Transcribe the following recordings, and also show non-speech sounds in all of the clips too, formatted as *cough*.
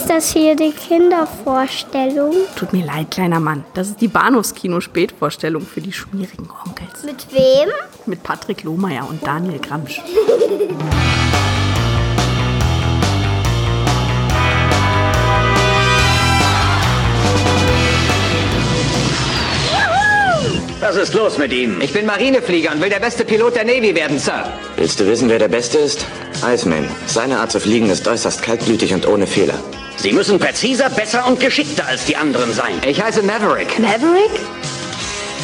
Ist das hier die Kindervorstellung? Tut mir leid, kleiner Mann. Das ist die Bahnhofskino-Spätvorstellung für die schmierigen Onkels. Mit wem? Mit Patrick Lohmeier und Daniel Gramsch. Was ist los mit Ihnen? Ich bin Marineflieger und will der beste Pilot der Navy werden, Sir. Willst du wissen, wer der Beste ist? Iceman. Seine Art zu fliegen ist äußerst kaltblütig und ohne Fehler. Sie müssen präziser, besser und geschickter als die anderen sein. Ich heiße Maverick. Maverick?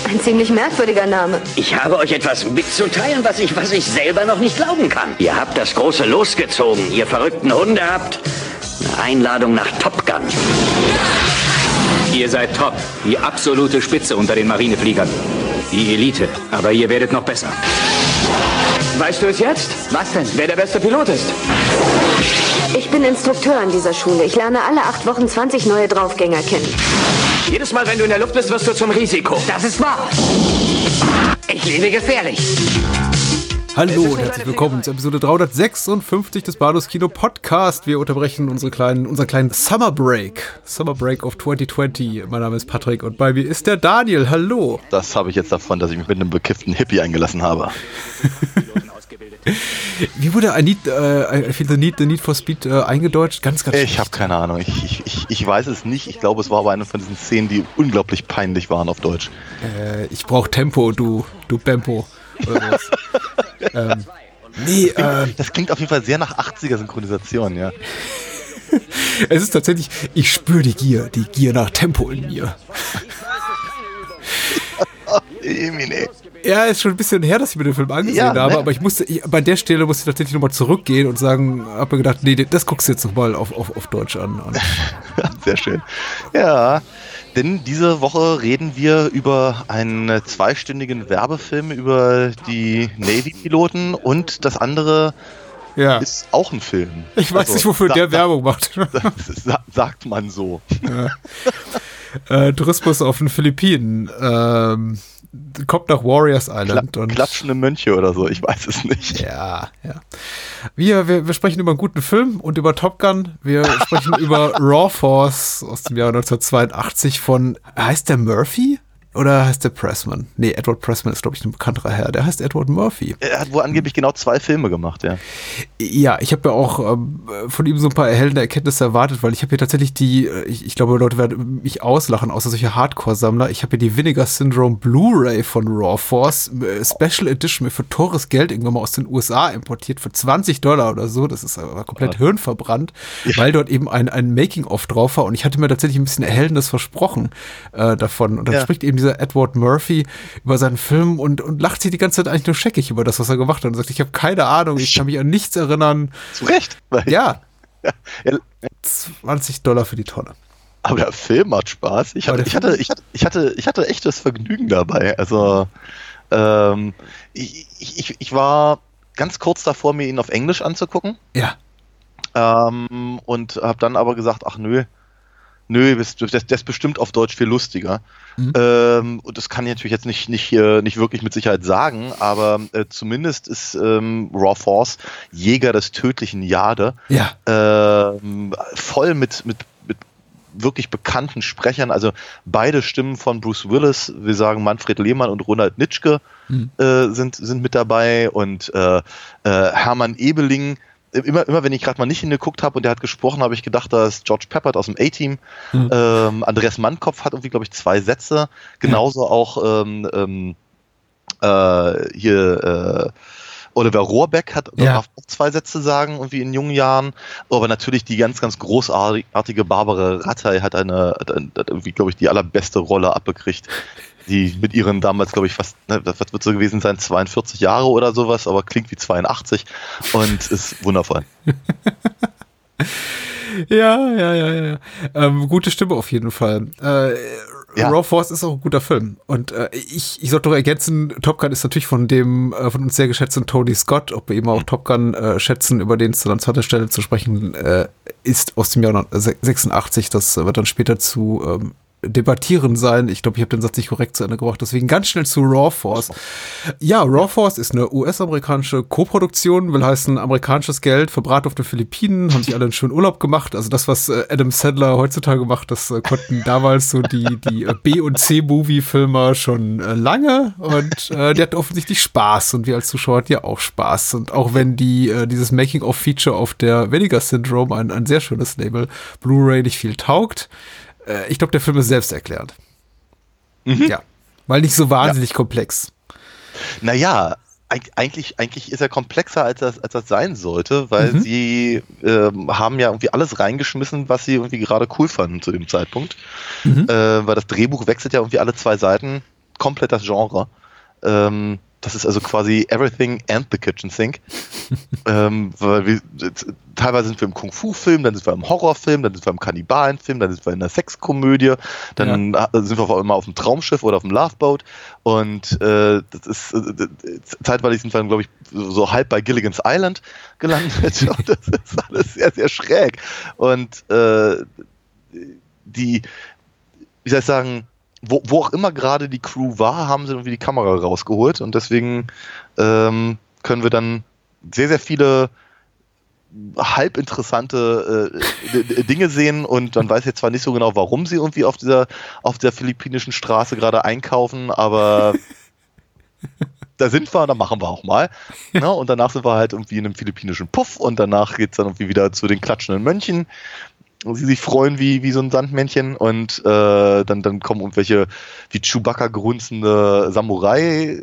Ein ziemlich merkwürdiger Name. Ich habe euch etwas mitzuteilen, was ich, was ich selber noch nicht glauben kann. Ihr habt das große losgezogen, ihr verrückten Hunde habt eine Einladung nach Top Gun. Ihr seid top. Die absolute Spitze unter den Marinefliegern. Die Elite. Aber ihr werdet noch besser. Weißt du es jetzt? Was denn? Wer der beste Pilot ist? Ich bin Instrukteur an dieser Schule. Ich lerne alle acht Wochen 20 neue Draufgänger kennen. Jedes Mal, wenn du in der Luft bist, wirst du zum Risiko. Das ist wahr. Ich lebe gefährlich. Hallo und herzlich willkommen zur Episode 356 des Bados Kino Podcast. Wir unterbrechen unsere kleinen, unseren kleinen Summer Break. Summer Break of 2020. Mein Name ist Patrick und bei mir ist der Daniel. Hallo. Das habe ich jetzt davon, dass ich mich mit einem bekifften Hippie eingelassen habe. *laughs* Wie wurde I need, äh, I feel the need, the need for Speed äh, eingedeutscht? Ganz, ganz Ich habe keine Ahnung. Ich, ich, ich, ich weiß es nicht. Ich glaube, es war aber eine von diesen Szenen, die unglaublich peinlich waren auf Deutsch. Äh, ich brauche Tempo, du, du Bempo. Oder sowas. *laughs* ähm, nee, äh, Das klingt auf jeden Fall sehr nach 80er Synchronisation, ja. *laughs* es ist tatsächlich, ich spüre die Gier, die Gier nach Tempo in mir. *laughs* Emine. Ja, ist schon ein bisschen her, dass ich mir den Film angesehen Ja, habe, ne? aber ich musste, ich, bei der Stelle musste ich tatsächlich nochmal zurückgehen und sagen, habe mir gedacht, nee, das guckst du jetzt nochmal auf, auf, auf Deutsch an. *laughs* Sehr schön. Ja, denn diese Woche reden wir über einen zweistündigen Werbefilm über die Navy-Piloten und das andere ja, ist auch ein Film. ich weiß Also, nicht, wofür der Werbung macht. *laughs* sa- Sagt man so. äh, Tourismus auf den Philippinen. Ähm, kommt nach Warriors Island. Kla und klatschende Mönche oder so, ich weiß es nicht. Ja, ja. Wir, wir, wir sprechen über einen guten Film und über Top Gun. Wir sprechen *laughs* über Raw Force aus dem Jahr 1982 von, heißt der Murphy? Oder heißt der Pressman? Nee, Edward Pressman ist, glaube ich, ein bekannterer Herr. Der heißt Edward Murphy. Er hat wohl angeblich genau zwei Filme gemacht, ja. Ja, ich habe ja auch ähm, von ihm so ein paar erhellende Erkenntnisse erwartet, weil ich habe hier tatsächlich die, äh, ich, ich glaube, Leute werden mich auslachen, außer solche Hardcore-Sammler. Ich habe hier die Vinegar Syndrome Blu-ray von Raw Force, äh, Special Edition mir für teures Geld irgendwann mal aus den USA importiert, für 20 Dollar oder so. Das ist aber komplett hirnverbrannt, weil dort eben ein, ein Making-of drauf war und ich hatte mir tatsächlich ein bisschen Erhellendes versprochen äh, davon. Und dann Ja. spricht eben dieser Edward Murphy über seinen Film und, und lacht sich die ganze Zeit eigentlich nur scheckig über das, was er gemacht hat und sagt, ich habe keine Ahnung, ich kann mich an nichts erinnern. Zu Recht. Weil, Ja, *laughs* Ja, 20 Dollar für die Tonne. aber der Film hat Spaß. Ich hatte, ich hatte, ich hatte, ich hatte, ich hatte echtes Vergnügen dabei. Also, ähm, ich, ich, ich- ich war ganz kurz davor, mir ihn auf Englisch anzugucken. Ja, Ähm, und habe dann aber gesagt, ach nö, nö, das, das, das ist bestimmt auf Deutsch viel lustiger. Mhm. Ähm, und das kann ich natürlich jetzt nicht, nicht, nicht wirklich mit Sicherheit sagen, aber äh, zumindest ist ähm, Raw Force Jäger des tödlichen Jade ja, ähm, voll mit, mit, mit wirklich bekannten Sprechern, also beide Stimmen von Bruce Willis, wir sagen Manfred Lehmann und Ronald Nitschke Mhm. äh, sind, sind mit dabei und äh, äh, Hermann Ebeling, immer, immer wenn ich gerade mal nicht hingeguckt habe und der hat gesprochen, habe ich gedacht, da ist George Peppert aus dem A-Team. Mhm. Ähm, Andreas Mannkopf hat irgendwie, glaube ich, zwei Sätze. Genauso auch ähm, ähm, äh, hier äh, Oliver Rohrbeck hat Ja. auch zwei Sätze sagen, irgendwie in jungen Jahren. Aber natürlich die ganz, ganz großartige Barbara Rattay hat eine, hat, ein- hat irgendwie, glaube ich, die allerbeste Rolle abgekriegt. Die mit ihren damals, glaube ich, fast, ne, was wird so gewesen sein, 42 Jahre oder sowas, aber klingt wie 82 und *laughs* ist wundervoll. *laughs* ja, ja, ja, ja. Ähm, gute Stimme auf jeden Fall. Äh, Ja. Raw Force ist auch ein guter Film. Und äh, ich, ich sollte doch ergänzen, Top Gun ist natürlich von dem äh, von uns sehr geschätzten Tony Scott, ob wir eben auch Top Gun äh, schätzen, über den es dann an zweiter Stelle zu sprechen äh, ist aus dem Jahr 86. Das wird dann später zu ähm, debattieren sein. Ich glaube, ich habe den Satz nicht korrekt zu Ende gebracht. Deswegen ganz schnell zu Raw Force. Ja, Raw Force ist eine US-amerikanische Koproduktion, will heißen amerikanisches Geld, verbrat auf den Philippinen, haben sich alle einen schönen Urlaub gemacht. Also das, was äh, Adam Sandler heutzutage macht, das äh, konnten damals so die, die äh, B- und C-Movie-Filmer schon lange und äh, die hatten offensichtlich Spaß und wir als Zuschauer hatten ja auch Spaß. Und auch wenn die äh, dieses Making-of-Feature auf der Vinegar Syndrome, ein, ein sehr schönes Label, Blu-ray nicht viel taugt, äh, ich glaube, der Film ist selbsterklärend. Mhm. Ja. Weil nicht so wahnsinnig ja. komplex. Naja, eigentlich, eigentlich ist er komplexer, als das, als das sein sollte, weil mhm. sie ähm, haben ja irgendwie alles reingeschmissen, was sie irgendwie gerade cool fanden zu dem Zeitpunkt. Mhm. Äh, weil das Drehbuch wechselt ja irgendwie alle zwei Seiten, komplett das Genre. Ähm, das ist also quasi Everything and the Kitchen Sink. *laughs* ähm, weil wir, teilweise sind wir im Kung-Fu-Film, dann sind wir im Horrorfilm, dann sind wir im Kannibalen-Film, dann sind wir in einer Sexkomödie, dann ja. sind wir auf einmal auf dem Traumschiff oder auf dem Loveboat. Und äh, das ist äh, zeitweilig sind wir dann, glaube ich, so halb bei Gilligan's Island gelandet. *laughs* Und das ist alles sehr, sehr schräg. Und äh, die, wie soll ich sagen, wo, wo auch immer gerade die Crew war, haben sie irgendwie die Kamera rausgeholt und deswegen ähm, können wir dann sehr, sehr viele halb interessante äh, *laughs* Dinge sehen und dann weiß ich jetzt zwar nicht so genau, warum sie irgendwie auf dieser auf der philippinischen Straße gerade einkaufen, aber *laughs* da sind wir, da machen wir auch mal. Ne? Und danach sind wir halt irgendwie in einem philippinischen Puff und danach geht es dann irgendwie wieder zu den klatschenden Mönchen sie sich freuen wie, wie so ein Sandmännchen und äh, dann, dann kommen irgendwelche wie Chewbacca grunzende Samurai äh,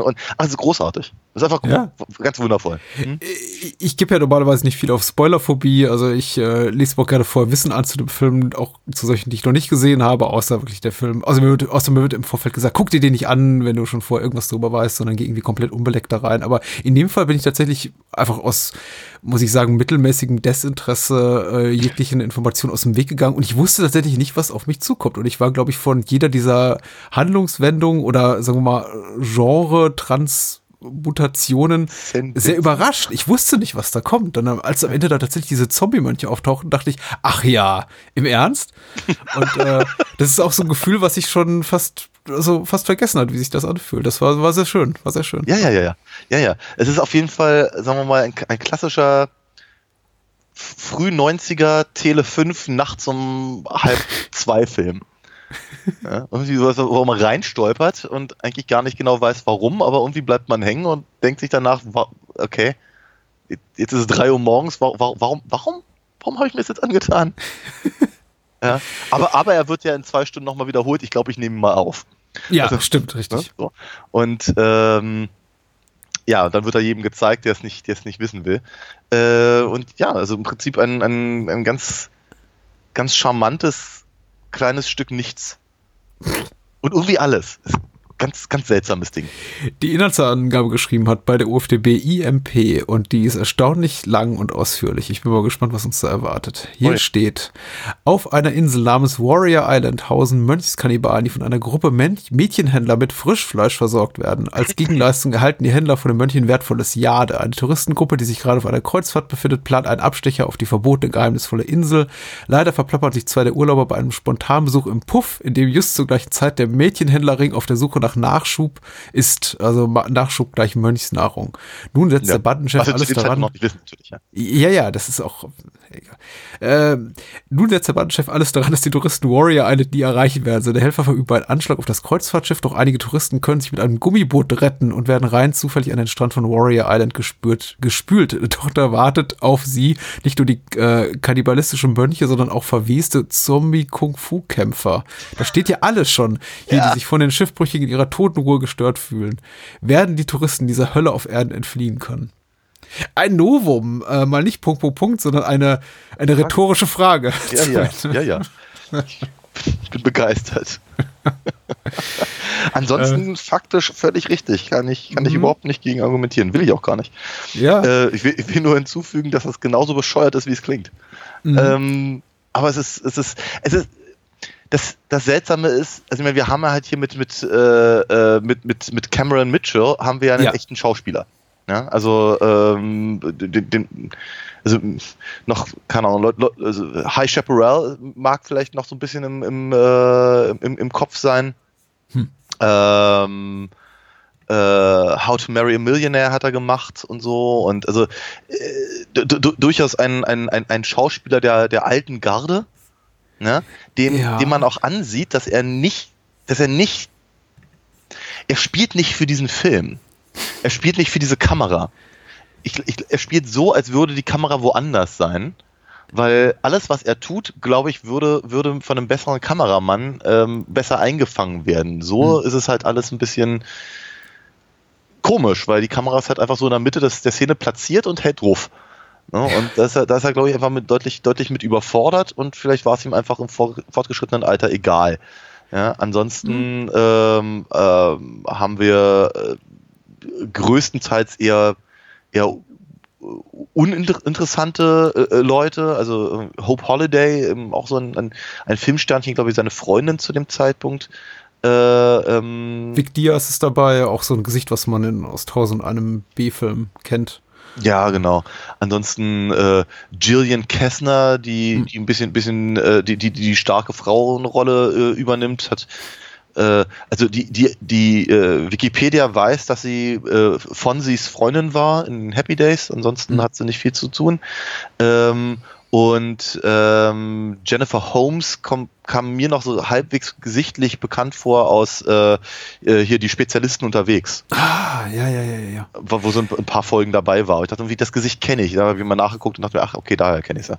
und also großartig. Das ist einfach ja. ganz wundervoll. Hm? Ich, ich gebe ja normalerweise nicht viel auf Spoilerphobie, also ich äh, lese mir auch gerne vorher Wissen an zu dem Film, auch zu solchen, die ich noch nicht gesehen habe, außer wirklich der Film. Also mir wird, außer mir wird im Vorfeld gesagt, guck dir den nicht an, wenn du schon vorher irgendwas drüber weißt, sondern geh irgendwie komplett unbeleckt da rein. Aber in dem Fall bin ich tatsächlich einfach aus, muss ich sagen, mittelmäßigem Desinteresse äh, jeglichen Informationen aus dem Weg gegangen und ich wusste tatsächlich nicht, was auf mich zukommt. Und ich war, glaube ich, von jeder dieser Handlungswendungen oder sagen wir mal Genre, Mutationen sehr überrascht. Ich wusste nicht, was da kommt. Dann, als am Ende da tatsächlich diese Zombie-Mönche auftauchen, dachte ich, ach ja, im Ernst? Und äh, *laughs* das ist auch so ein Gefühl, was ich schon fast, also fast vergessen hat, wie sich das anfühlt. Das war, war sehr schön, war sehr schön. Ja, ja, ja, ja. Ja, ja. Es ist auf jeden Fall, sagen wir mal, ein, ein klassischer früh 90er Tele 5 nachts um halb zwei Film. Ja, irgendwie sowas, wo man reinstolpert und eigentlich gar nicht genau weiß, warum, aber irgendwie bleibt man hängen und denkt sich danach, okay, jetzt ist es drei Uhr morgens, warum, warum, warum, warum habe ich mir das jetzt angetan? *laughs* ja, aber, aber er wird ja in zwei Stunden nochmal wiederholt. Ich glaube, ich nehme ihn mal auf. Ja, also, stimmt, richtig. Ne, so. Und ähm, ja, dann wird er jedem gezeigt, der es nicht, der es nicht wissen will. Äh, und ja, also im Prinzip ein, ein, ein ganz, ganz charmantes kleines Stück nichts. Und irgendwie alles ganz, ganz seltsames Ding. Die Inhaltsangabe geschrieben hat bei der UFDB IMP und die ist erstaunlich lang und ausführlich. Ich bin mal gespannt, was uns da erwartet. Hier Oi. steht, auf einer Insel namens Warrior Island hausen Mönchskannibalen, die von einer Gruppe Mädchenhändler mit Frischfleisch versorgt werden. Als *laughs* Gegenleistung erhalten die Händler von den Mönchen wertvolles Jade. Eine Touristengruppe, die sich gerade auf einer Kreuzfahrt befindet, plant einen Abstecher auf die verbotene, geheimnisvolle Insel. Leider verplappern sich zwei der Urlauber bei einem spontanen Besuch im Puff, in dem just zur gleichen Zeit der Mädchenhändlerring auf der Suche nach nach Nachschub ist, also Nachschub gleich Mönchsnahrung. Nun setzt ja, der Bandenchef alles daran. Wissen, ja. ja. ja, das ist auch äh, nun setzt der Bandenchef alles daran, dass die Touristen Warrior Island nie erreichen werden. Seine Helfer verüben einen Anschlag auf das Kreuzfahrtschiff, doch einige Touristen können sich mit einem Gummiboot retten und werden rein zufällig an den Strand von Warrior Island gespürt, gespült. *laughs* Doch da wartet auf sie nicht nur die äh, kannibalistischen Mönche, sondern auch verweste Zombie-Kung-Fu-Kämpfer. Da steht ja alles schon, hier, ja. die sich von den Schiffbrüchigen in ihrer Totenruhe gestört fühlen. Werden die Touristen dieser Hölle auf Erden entfliehen können? Ein Novum, äh, mal nicht Punkt, Punkt, Punkt, sondern eine, eine rhetorische Frage. Ja, ja, *laughs* ja, ja. Ich bin begeistert. *laughs* Ansonsten äh, faktisch völlig richtig. Kann ich, kann ich mhm. überhaupt nicht gegen argumentieren. Will ich auch gar nicht. Ja. Äh, ich, will, ich, will, nur hinzufügen, dass das genauso bescheuert ist, wie es klingt. Mhm. Ähm, aber es ist, es ist, es ist, das, das Seltsame ist, also ich meine, wir haben ja halt hier mit, mit, äh, äh, mit, mit, mit Cameron Mitchell haben wir ja einen ja. echten Schauspieler. Ja, also ähm, den, den, also noch, keine Ahnung, Leute, Leute, also High Chaparral mag vielleicht noch so ein bisschen im, im, äh, im, im Kopf sein. Hm. Ähm, äh, How to Marry a Millionaire hat er gemacht und so. Und also äh, durchaus ein, ein, ein, ein Schauspieler der, der alten Garde, ne? dem, ja. dem man auch ansieht, dass er nicht, dass er nicht, er spielt nicht für diesen Film. Er spielt nicht für diese Kamera. Ich, ich, er spielt so, als würde die Kamera woanders sein weil alles, was er tut, glaube ich, würde, würde von einem besseren Kameramann ähm, besser eingefangen werden. So mhm. ist es halt alles ein bisschen komisch, weil die Kamera ist halt einfach so in der Mitte des, der Szene platziert und hält drauf. Ne? Und da ist er, da ist er glaube ich, einfach mit deutlich, deutlich mit überfordert und vielleicht war es ihm einfach im fortgeschrittenen Alter egal. Ja, ansonsten mhm. ähm, ähm, haben wir äh, größtenteils eher, eher uninteressante äh, äh, Leute, also äh, Hope Holiday, ähm, auch so ein, ein, ein Filmsternchen, glaube ich, seine Freundin zu dem Zeitpunkt. Äh, ähm, Vic Diaz ist dabei, auch so ein Gesicht, was man in, aus tausend einem B-Film kennt. Ja, genau. Ansonsten äh, Gillian Kessner, die, hm. die ein bisschen, bisschen äh, die, die, die starke Frauenrolle äh, übernimmt, hat äh, also die, die, die äh, Wikipedia weiß, dass sie äh, Fonsis Freundin war in Happy Days, ansonsten mhm. hat sie nicht viel zu tun. Ähm, und ähm, Jennifer Holmes kom, kam mir noch so halbwegs gesichtlich bekannt vor aus äh, äh hier die Spezialisten unterwegs. Ah, ja, ja, ja, ja. Wo, wo so ein, ein paar Folgen dabei war. Ich dachte, wie das Gesicht kenne ich. Da habe ich mal nachgeguckt und dachte mir, ach, okay, daher kenne ich es ja.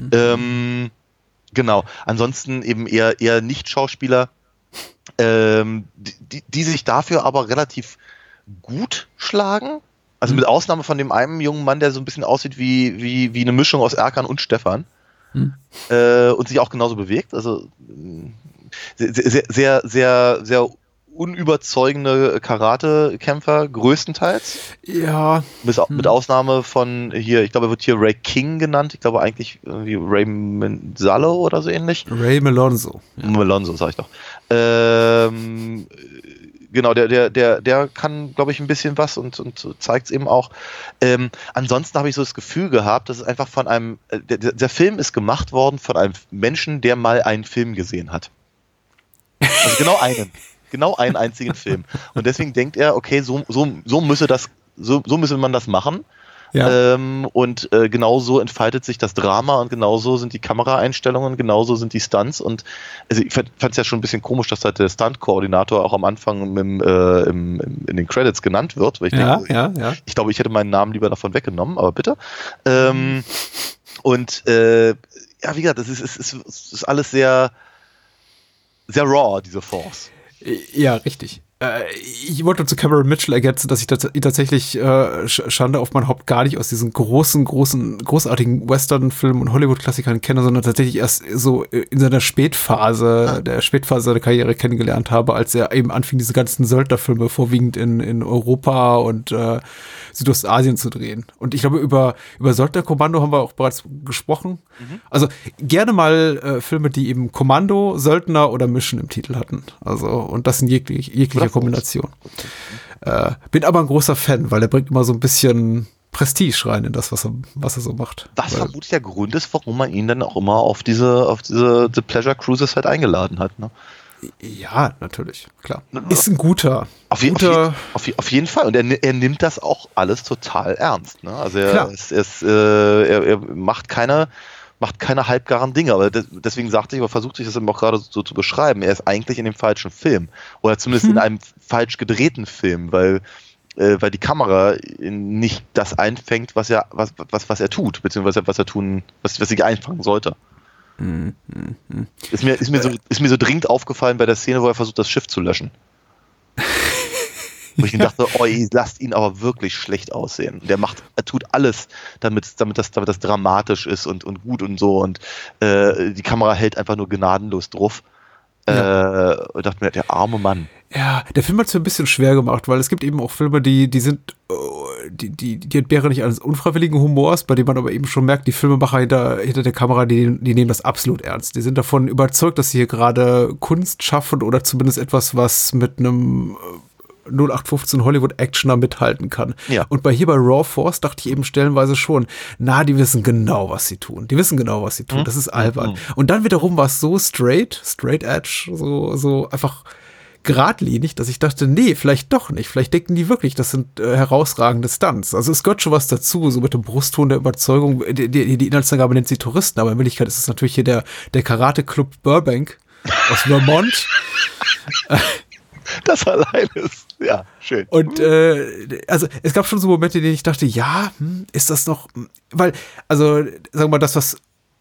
Mhm. Ähm, genau. Ansonsten eben eher, eher Nicht-Schauspieler ähm, die, die sich dafür aber relativ gut schlagen. Also mhm. mit Ausnahme von dem einen jungen Mann, der so ein bisschen aussieht wie, wie, wie eine Mischung aus Erkan und Stefan. Mhm. Äh, und sich auch genauso bewegt. Also sehr, sehr, sehr, sehr, sehr unüberzeugende Karate-Kämpfer, größtenteils. Ja. Mit, hm. mit, Ausnahme von hier, ich glaube, er wird hier Ray King genannt. Ich glaube eigentlich wie Ray Manzalo oder so ähnlich. Ray Melonzo. Ja. Melonzo, sag ich doch. Ähm, genau, der, der, der, der kann, glaube ich, ein bisschen was und, und zeigt es eben auch. Ähm, ansonsten habe ich so das Gefühl gehabt, dass es einfach von einem, äh, der, der Film ist gemacht worden von einem Menschen, der mal einen Film gesehen hat. Also genau einen. *laughs* genau einen einzigen Film. Und deswegen denkt er, okay, so, so, so müsse das, so, so müsse man das machen. Ja. Ähm, und äh, genauso entfaltet sich das Drama und genauso sind die Kameraeinstellungen, genauso sind die Stunts. Und also ich fand es ja schon ein bisschen komisch, dass halt der Stunt-Koordinator auch am Anfang im, äh, im, in den Credits genannt wird. Weil ich, ja, denke, ja, ja. ich glaube, ich hätte meinen Namen lieber davon weggenommen, aber bitte. Ähm, und äh, ja, wie gesagt, das ist, ist, ist, ist alles sehr, sehr raw, diese Force. Ja, richtig. Äh, ich wollte zu Cameron Mitchell ergänzen, dass ich tatsächlich äh, Schande auf mein Haupt gar nicht aus diesen großen, großen, großartigen Western-Filmen und Hollywood-Klassikern kenne, sondern tatsächlich erst so in seiner Spätphase, ah. der Spätphase seiner Karriere kennengelernt habe, als er eben anfing, diese ganzen Söldnerfilme vorwiegend in, in Europa und äh, Südostasien zu drehen. Und ich glaube, über, über Söldnerkommando haben wir auch bereits gesprochen. Mhm. Also gerne mal äh, Filme, die eben Kommando, Söldner oder Mission im Titel hatten. Also, und das in jeglich, jeglicher Kombination. Äh, bin aber ein großer Fan, weil er bringt immer so ein bisschen Prestige rein in das, was er, was er so macht. Was weil, vermutlich der Grund ist, warum man ihn dann auch immer auf diese, auf diese The Pleasure Cruises halt eingeladen hat. Ne? Ja, natürlich, klar. Ist ein guter. Auf, je, guter auf, auf, auf jeden Fall. Und er, er, nimmt das auch alles total ernst. Ne? Also er, ist, ist, äh, er, er, macht keine, macht keine halbgaren Dinge. Aber deswegen sagte ich, aber versucht sich das eben auch gerade so zu beschreiben. Er ist eigentlich in dem falschen Film. Oder zumindest hm. in einem falsch gedrehten Film, weil äh, weil die Kamera nicht das einfängt, was er, was, was, was er tut, beziehungsweise was er tun, was, was sie einfangen sollte. Mhm. Ist, mir, ist, mir so, ist mir so dringend aufgefallen bei der Szene, wo er versucht, das Schiff zu löschen. *laughs* wo ich ja. dachte, oh, lasst ihn aber wirklich schlecht aussehen. Der macht, er tut alles, damit, damit, das, damit das dramatisch ist und, und gut und so. Und äh, die Kamera hält einfach nur gnadenlos drauf. Ja. Äh, und dachte mir, der arme Mann. Ja, der Film hat es mir ein bisschen schwer gemacht, weil es gibt eben auch Filme, die, die sind, die, die, die entbehren nicht eines unfreiwilligen Humors, bei dem man aber eben schon merkt, die Filmemacher hinter, hinter der Kamera, die, die nehmen das absolut ernst. Die sind davon überzeugt, dass sie hier gerade Kunst schaffen oder zumindest etwas, was mit einem 0815 Hollywood Actioner mithalten kann. Ja. Und bei hier bei Raw Force dachte ich eben stellenweise schon, na, die wissen genau, was sie tun. Die wissen genau, was sie tun. Das ist albern. Und dann wiederum war es so straight, straight edge, so, so einfach geradlinig, dass ich dachte, nee, vielleicht doch nicht. Vielleicht denken die wirklich, das sind äh, herausragende Stunts. Also es gehört schon was dazu, so mit dem Brustton der Überzeugung. Die, die, die Inhaltsangabe nennt sie Touristen, aber in Wirklichkeit ist es natürlich hier der, der Karate-Club Burbank aus Vermont. *laughs* Das allein ist, ja, schön. Und äh, also es gab schon so Momente, in denen ich dachte, ja, hm, ist das noch, hm, weil, also sagen wir mal, das, was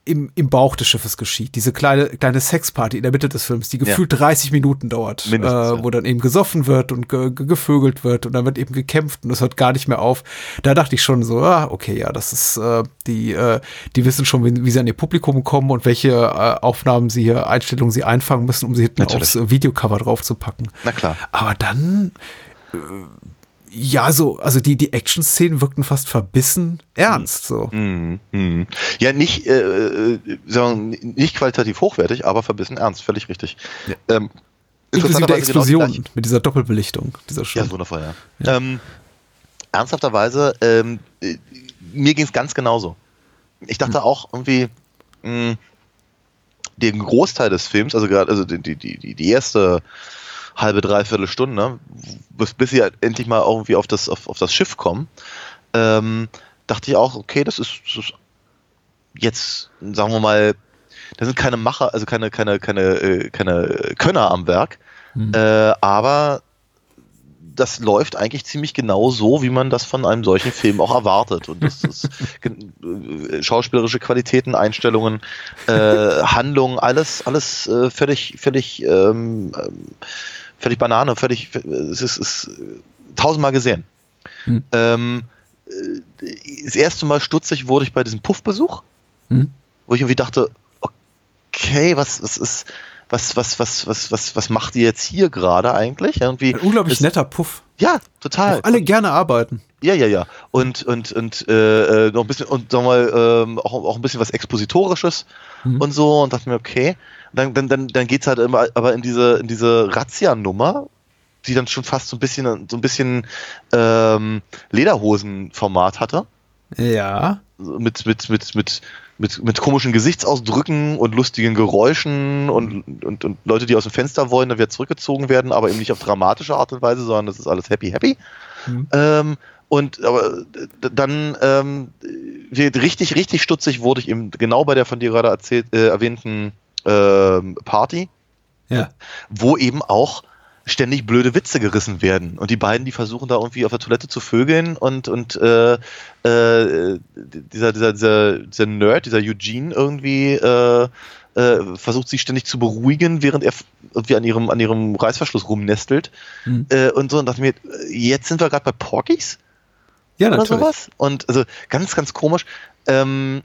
im, im Bauch des Schiffes geschieht, diese kleine, kleine Sexparty in der Mitte des Films, die gefühlt 30 Minuten dauert, äh, ja. wo dann eben gesoffen wird und ge, ge, gevögelt wird und dann wird eben gekämpft und es hört gar nicht mehr auf. Da dachte ich schon so, ah, okay, ja, das ist, äh, die, äh, die wissen schon, wie, wie sie an ihr Publikum kommen und welche äh, Aufnahmen sie hier, Einstellungen sie einfangen müssen, um sie hinten Natürlich. aufs Videocover draufzupacken. Na klar. Aber dann, äh, ja, so, also die, die Action-Szenen wirkten fast verbissen ernst, so. Mhm. Mhm. Ja, nicht, äh, äh, sagen nicht qualitativ hochwertig, aber verbissen ernst, völlig richtig. Ähm, Inklusive der genau Explosion gleiche- mit dieser Doppelbelichtung, dieser Ja, Show. ist wundervoll, ja. Ähm, ernsthafterweise, ähm, äh, mir ging es ganz genauso. Ich dachte auch irgendwie, mh, den Großteil des Films, also gerade also die, die, die, die erste halbe, dreiviertel Stunde, bis, bis sie halt endlich mal irgendwie auf das, auf, auf das Schiff kommen, ähm, dachte ich auch, okay, das ist, das ist jetzt, sagen wir mal, da sind keine Macher, also keine, keine, keine, äh, keine Könner am Werk, äh, aber das läuft eigentlich ziemlich genau so, wie man das von einem solchen Film auch erwartet. Und das ist *laughs* äh, schauspielerische Qualitäten, Einstellungen, äh, Handlungen, alles, alles äh, völlig, völlig, ähm, ähm, völlig Banane, völlig, es ist, ist tausendmal gesehen. Hm. Ähm, äh, das erste Mal stutzig wurde ich bei diesem Puffbesuch, Hm. wo ich irgendwie dachte, okay, was, was ist, was, was, was, was, was, was macht ihr jetzt hier gerade eigentlich? Irgendwie, Ein unglaublich es- netter Puff. ja, total. Wo alle gerne arbeiten. Ja, ja, ja. Und, und, und äh, äh, noch ein bisschen, und wir mal, ähm, auch, auch ein bisschen was Expositorisches Mhm. und so und dachte mir, okay. Dann, dann, dann, dann geht's halt immer aber in diese, in diese Razzia-Nummer, die dann schon fast so ein bisschen, so ein bisschen ähm, Lederhosen-Format hatte. Ja. Mit, mit, mit, mit, mit, mit komischen Gesichtsausdrücken und lustigen Geräuschen und, und, und Leute, die aus dem Fenster wollen, dann wieder zurückgezogen werden, aber eben nicht auf dramatische Art und Weise, sondern das ist alles happy, happy. Mhm. Ähm, und aber dann ähm, wird richtig, richtig stutzig wurde ich eben genau bei der von dir gerade erzählt, äh, erwähnten ähm, Party, Ja. wo eben auch ständig blöde Witze gerissen werden. Und die beiden, die versuchen da irgendwie auf der Toilette zu vögeln und, und äh, äh, dieser, dieser, dieser, dieser Nerd, dieser Eugene irgendwie äh, äh, versucht sie ständig zu beruhigen, während er irgendwie an ihrem, an ihrem Reißverschluss rumnestelt. Hm. Äh, und so und dachte mir, jetzt sind wir gerade bei Porkies Ja, oder natürlich. sowas. Und also ganz, ganz komisch. Ähm,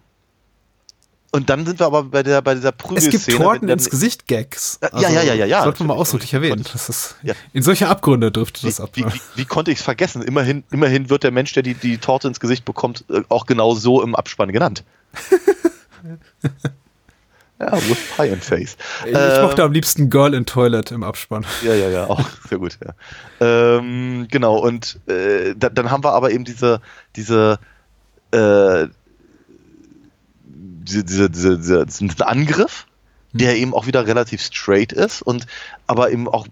und dann sind wir aber bei der bei dieser Es Prügelszene. gibt Torten ins Gesicht Gags. Ja, ja, ja, ja, ja, Sollte man mal ausdrücklich erwähnen. Das ist, *laughs* Ja. In solche Abgründe driftet das ab. wie, ne? wie, wie konnte ich es vergessen? Immerhin, immerhin wird der Mensch, der die, die Torte ins Gesicht bekommt, äh, auch genau so im Abspann genannt. *laughs* ja, with pie and face. Ich Ähm, mochte am liebsten Girl in Toilet im Abspann. Ja, ja, ja, auch sehr gut, ja. Ähm, genau, und äh, da, dann haben wir aber eben diese, diese, äh, diese, diese, diese, diese, diesen Angriff, der eben auch wieder relativ straight ist und aber eben auch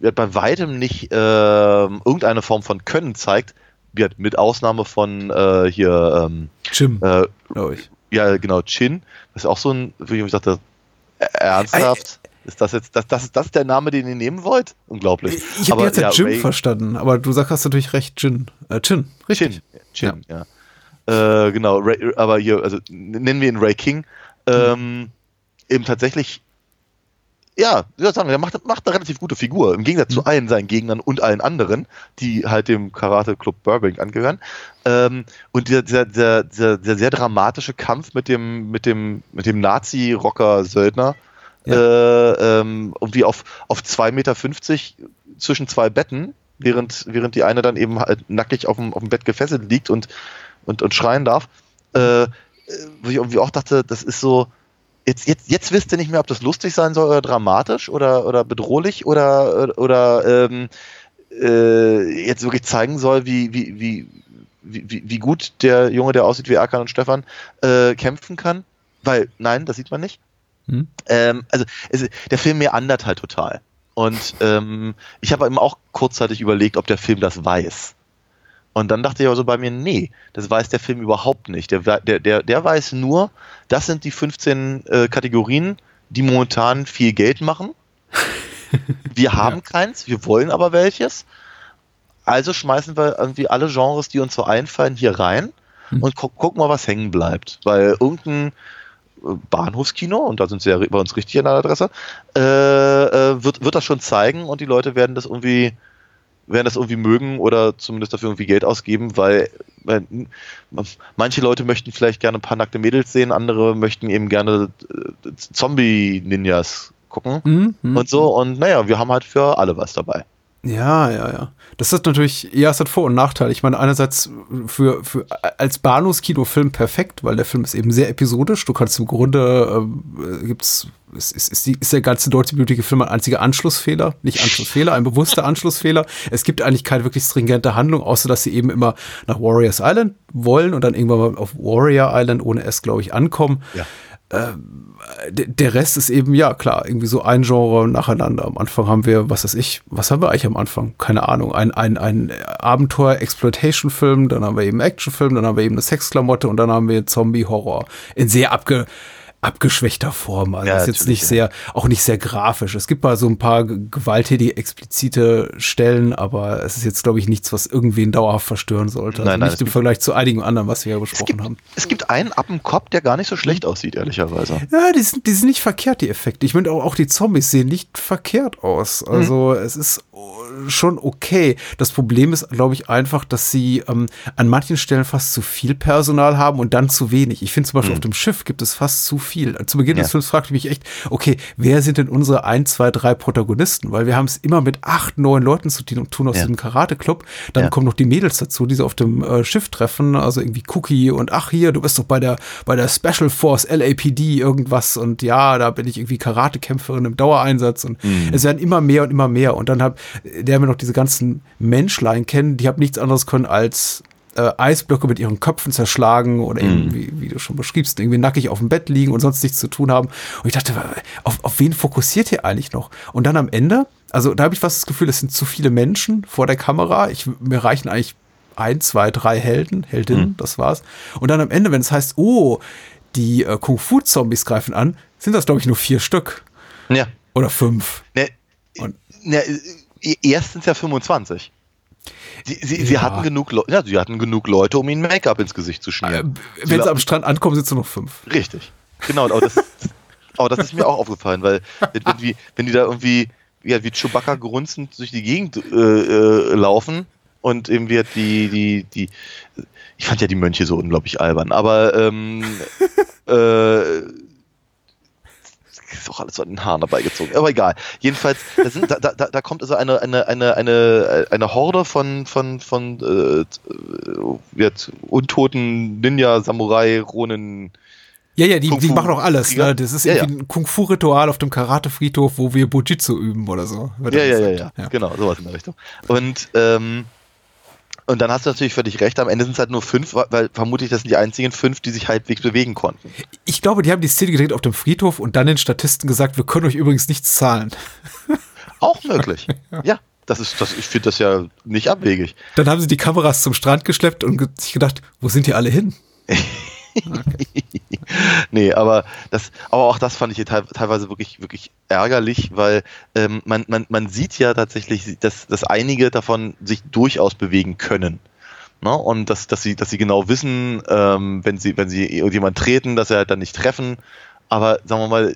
bei weitem nicht ähm, irgendeine Form von Können zeigt, mit Ausnahme von äh, hier, ähm, Jim, äh, glaube ich. ja genau, Chin, das ist auch so ein, wie ich dachte, äh, ernsthaft? Ist das jetzt, das, das, ist das der Name, den ihr nehmen wollt? Unglaublich. Ich habe jetzt ja, Jim Ray- verstanden, aber du sagst, hast natürlich recht, Jin. Äh, Chin, richtig. Chin, Chin, ja. Äh, genau, Ray, aber hier, also nennen wir ihn Ray King. Ähm, eben tatsächlich, ja, ich sagen, er macht, macht eine relativ gute Figur. Im Gegensatz zu allen seinen Gegnern und allen anderen, die halt dem Karate Club Burbank angehören. Ähm, und dieser, dieser, dieser, dieser, dieser sehr dramatische Kampf mit dem, mit dem, mit dem Nazi-Rocker-Söldner, äh, ähm, irgendwie auf, auf 2,50 Meter zwischen zwei Betten, während, während die eine dann eben halt nackig auf dem, auf dem Bett gefesselt liegt und, und, und schreien darf. Äh, wo ich irgendwie auch dachte, das ist so, jetzt, jetzt, jetzt wisst ihr nicht mehr, ob das lustig sein soll oder dramatisch oder, oder bedrohlich oder, oder ähm, äh, jetzt wirklich zeigen soll, wie, wie, wie, wie, wie gut der Junge, der aussieht wie Erkan und Stefan, äh, kämpfen kann. Weil, nein, das sieht man nicht. Hm. Ähm, also es, der Film meandert halt total. Und ähm, ich habe eben auch kurzzeitig überlegt, ob der Film das weiß. Und dann dachte ich also bei mir, nee, das weiß der Film überhaupt nicht. Der, der, der, der weiß nur, das sind die 15 äh, Kategorien, die momentan viel Geld machen. *laughs* Wir haben ja. keins, wir wollen aber welches. Also schmeißen wir irgendwie alle Genres, die uns so einfallen, hier rein hm. und gu gucken mal, was hängen bleibt. Weil irgendein äh, Bahnhofskino, und da sind sie ja bei uns richtig an der Adresse, äh, äh, wird, wird das schon zeigen und die Leute werden das irgendwie werden das irgendwie mögen oder zumindest dafür irgendwie Geld ausgeben, weil, weil manche Leute möchten vielleicht gerne ein paar nackte Mädels sehen, andere möchten eben gerne äh, Zombie-Ninjas gucken mhm, mhm, und so. Und naja, wir haben halt für alle was dabei. Ja, ja, ja. Das ist natürlich, ja, es hat Vor- und Nachteile. Ich meine, einerseits für, für als Bahnhofskinofilm perfekt, weil der Film ist eben sehr episodisch. Du kannst im Grunde, äh, gibt's, ist, ist, ist, die, ist der ganze deutsch-blutige Film ein einziger Anschlussfehler. Nicht Anschlussfehler, ein bewusster Anschlussfehler. Es gibt eigentlich keine wirklich stringente Handlung, außer dass sie eben immer nach Warriors Island wollen und dann irgendwann mal auf Warrior Island ohne S, glaube ich, ankommen. Ja. Ähm, der Rest ist eben, ja, klar, irgendwie so ein Genre nacheinander. Am Anfang haben wir, was weiß ich, was haben wir eigentlich am Anfang? Keine Ahnung. Ein, ein, ein Abenteuer-Exploitation-Film, dann haben wir eben Actionfilm, dann haben wir eben eine Sexklamotte und dann haben wir Zombie-Horror. In sehr abge, abgeschwächter Form. Also ja, ist jetzt nicht ja. sehr, auch nicht sehr grafisch. Es gibt mal so ein paar gewalttätige, explizite Stellen, aber es ist jetzt, glaube ich, nichts, was irgendwen dauerhaft verstören sollte. Also nein, nein, nicht im Vergleich zu einigen anderen, was wir ja besprochen es gibt, haben. Es gibt einen ab dem Kopf, der gar nicht so schlecht aussieht, ehrlicherweise. Ja, die sind, die sind nicht verkehrt, die Effekte. Ich meine, auch, auch die Zombies sehen nicht verkehrt aus. Also mhm. es ist schon okay. Das Problem ist, glaube ich, einfach, dass sie ähm, an manchen Stellen fast zu viel Personal haben und dann zu wenig. Ich finde zum Beispiel mhm. auf dem Schiff gibt es fast zu viel. Zu Beginn ja. des Films fragte ich mich echt, okay, wer sind denn unsere ein, zwei, drei Protagonisten? Weil wir haben es immer mit acht, neun Leuten zu tun aus ja. diesem Karate-Club. Dann ja. kommen noch die Mädels dazu, die sie auf dem äh, Schiff treffen. Also irgendwie Cookie und ach hier, du bist doch bei der, bei der Special Force LAPD irgendwas und ja, da bin ich irgendwie Karatekämpferin im Dauereinsatz und mhm. es werden immer mehr und immer mehr. Und dann hab, der wir noch diese ganzen Menschlein kennen, die haben nichts anderes können als äh, Eisblöcke mit ihren Köpfen zerschlagen oder eben, mm. wie, wie, du schon beschriebst, irgendwie nackig auf dem Bett liegen und sonst nichts zu tun haben. Und ich dachte, auf, auf wen fokussiert ihr eigentlich noch? Und dann am Ende, also da habe ich fast das Gefühl, es sind zu viele Menschen vor der Kamera. Ich, mir reichen eigentlich ein, zwei, drei Helden, Heldinnen, mm. das war's. Und dann am Ende, wenn es heißt, oh, die äh, Kung-Fu-Zombies greifen an, sind das, glaube ich, nur vier Stück. Ja. Oder fünf. Ne, und, ne, erstens ja 25. Sie, sie, ja. sie, hatten genug ja, sie hatten genug Leute, um ihnen Make-up ins Gesicht zu schmieren. Äh, wenn sie am Strand ankommen, sind es nur noch fünf. Richtig. Genau, aber das, aber das ist mir auch aufgefallen, weil wenn, wenn, wenn die da irgendwie ja, wie Chewbacca grunzend durch die Gegend äh, äh, laufen und eben wird die, die, die, ich fand ja die Mönche so unglaublich albern, aber ähm, *laughs* äh, ist auch alles so an den Haaren dabei gezogen. Aber egal. Jedenfalls, da, sind, da, da, da kommt also eine, eine, eine, eine, eine Horde von, von, von äh, wird untoten Ninja, Samurai, Ronin. Ja, ja, die, die machen auch alles. Ne? Das ist ja, irgendwie ja. ein Kung-Fu-Ritual auf dem Karate-Friedhof, wo wir Bujitsu üben oder so. Ja, ja, ja, ja, ja, genau, sowas in der Richtung. Und ähm, und dann hast du natürlich völlig recht, am Ende sind es halt nur fünf, weil vermutlich das sind die einzigen fünf, die sich halbwegs bewegen konnten. Ich glaube, die haben die Szene gedreht auf dem Friedhof und dann den Statisten gesagt, wir können euch übrigens nichts zahlen. *laughs* Auch möglich. *laughs* ja. Das ist, das, ich finde das ja nicht abwegig. Dann haben sie die Kameras zum Strand geschleppt und sich gedacht, wo sind die alle hin? *laughs* *laughs* nee, aber das, aber auch das fand ich teilweise wirklich, wirklich ärgerlich, weil ähm, man, man, man sieht ja tatsächlich, dass, dass einige davon sich durchaus bewegen können. Ne? Und dass, dass sie, dass sie genau wissen, ähm, wenn sie, wenn sie irgendjemand treten, dass sie halt dann nicht treffen. Aber sagen wir mal,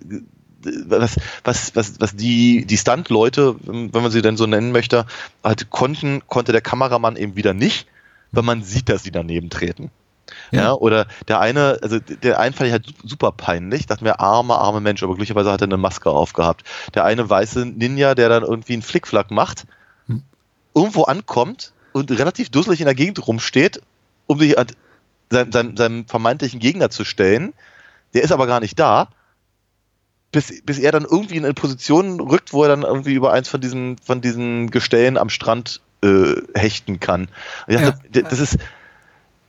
was, was, was, was die, die Stunt-Leute, wenn man sie denn so nennen möchte, halt konnten, konnte der Kameramann eben wieder nicht, weil man sieht, dass sie daneben treten. Ja. ja. oder der eine, also der einen fand ich halt super peinlich, dachte mir, armer, armer Mensch, aber glücklicherweise hat er eine Maske aufgehabt. Der eine weiße Ninja, der dann irgendwie einen Flickflack macht, hm. irgendwo ankommt und relativ dusselig in der Gegend rumsteht, um sich an seinem, seinem, seinem vermeintlichen Gegner zu stellen. Der ist aber gar nicht da. bis, bis er dann irgendwie in eine Position rückt, wo er dann irgendwie über eins von diesen, von diesen Gestellen am Strand äh, hechten kann. Und ich dachte, Ja. das ist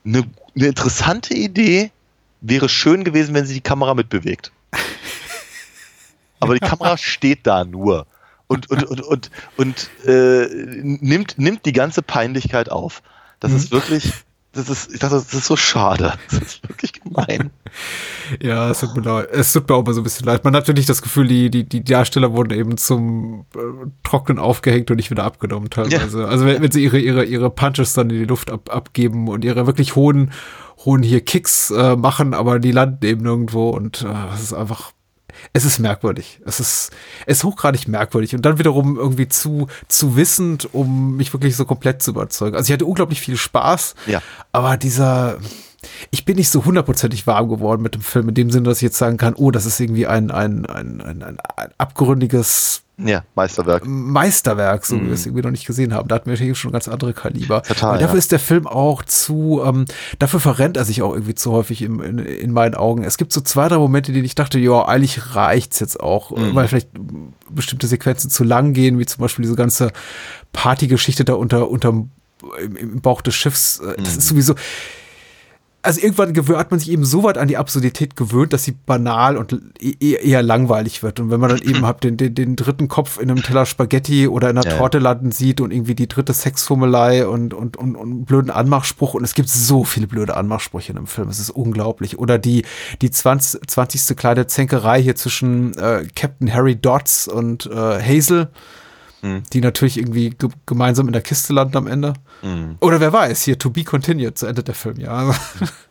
eine, eine interessante Idee, wäre schön gewesen, wenn sie die Kamera mitbewegt. *laughs* Aber die Kamera steht da nur und, und, und, und, und äh, nimmt, nimmt die ganze Peinlichkeit auf. Das ist wirklich, das ist, ich dachte, das ist so schade. Das ist wirklich gemein. *laughs* Ja, es tut mir leid. Es tut mir auch mal so ein bisschen leid. Man hat natürlich das Gefühl, die, die, die Darsteller wurden eben zum äh, Trocknen aufgehängt und nicht wieder abgenommen teilweise. Also wenn, wenn sie ihre, ihre, ihre Punches dann in die Luft ab, abgeben und ihre wirklich hohen, hohen hier Kicks äh, machen, aber die landen eben nirgendwo und äh, es ist einfach. Es ist merkwürdig. Es ist, es ist hochgradig merkwürdig und dann wiederum irgendwie zu, zu wissend, um mich wirklich so komplett zu überzeugen. Also ich hatte unglaublich viel Spaß, Ja. aber dieser, ich bin nicht so hundertprozentig warm geworden mit dem Film, in dem Sinne, dass ich jetzt sagen kann, oh, das ist irgendwie ein, ein, ein, ein, ein, abgründiges Ja, Meisterwerk. Meisterwerk, so wie wir es irgendwie noch nicht gesehen haben. Da hatten wir hier schon ganz andere Kaliber. Total, Aber dafür ja. ist der Film auch zu, ähm, dafür verrennt er sich auch irgendwie zu häufig im, in, in meinen Augen. Es gibt so zwei, drei Momente, die ich dachte, ja, eigentlich reicht's jetzt auch, Mhm. weil vielleicht bestimmte Sequenzen zu lang gehen, wie zum Beispiel diese ganze Partygeschichte da unter, unterm, im, im Bauch des Schiffs. Äh, Das Mhm. ist sowieso, also irgendwann hat man sich eben so weit an die Absurdität gewöhnt, dass sie banal und e- eher, eher langweilig wird. Und wenn man dann eben *clears throat* halt den, den, den dritten Kopf in einem Teller Spaghetti oder in einer Ja. Torte landen sieht und irgendwie die dritte Sexformelei und, und, und, und einen blöden Anmachspruch. Und es gibt so viele blöde Anmachsprüche in dem Film. Es ist unglaublich. Oder die, die 20, 20. kleine Zänkerei hier zwischen äh, Captain Harry Dodds und äh, Hazel, Hm. die natürlich irgendwie ge gemeinsam in der Kiste landen am Ende. Hm. Oder wer weiß, hier To Be Continued, zu Ende der Film, ja. Also, *laughs*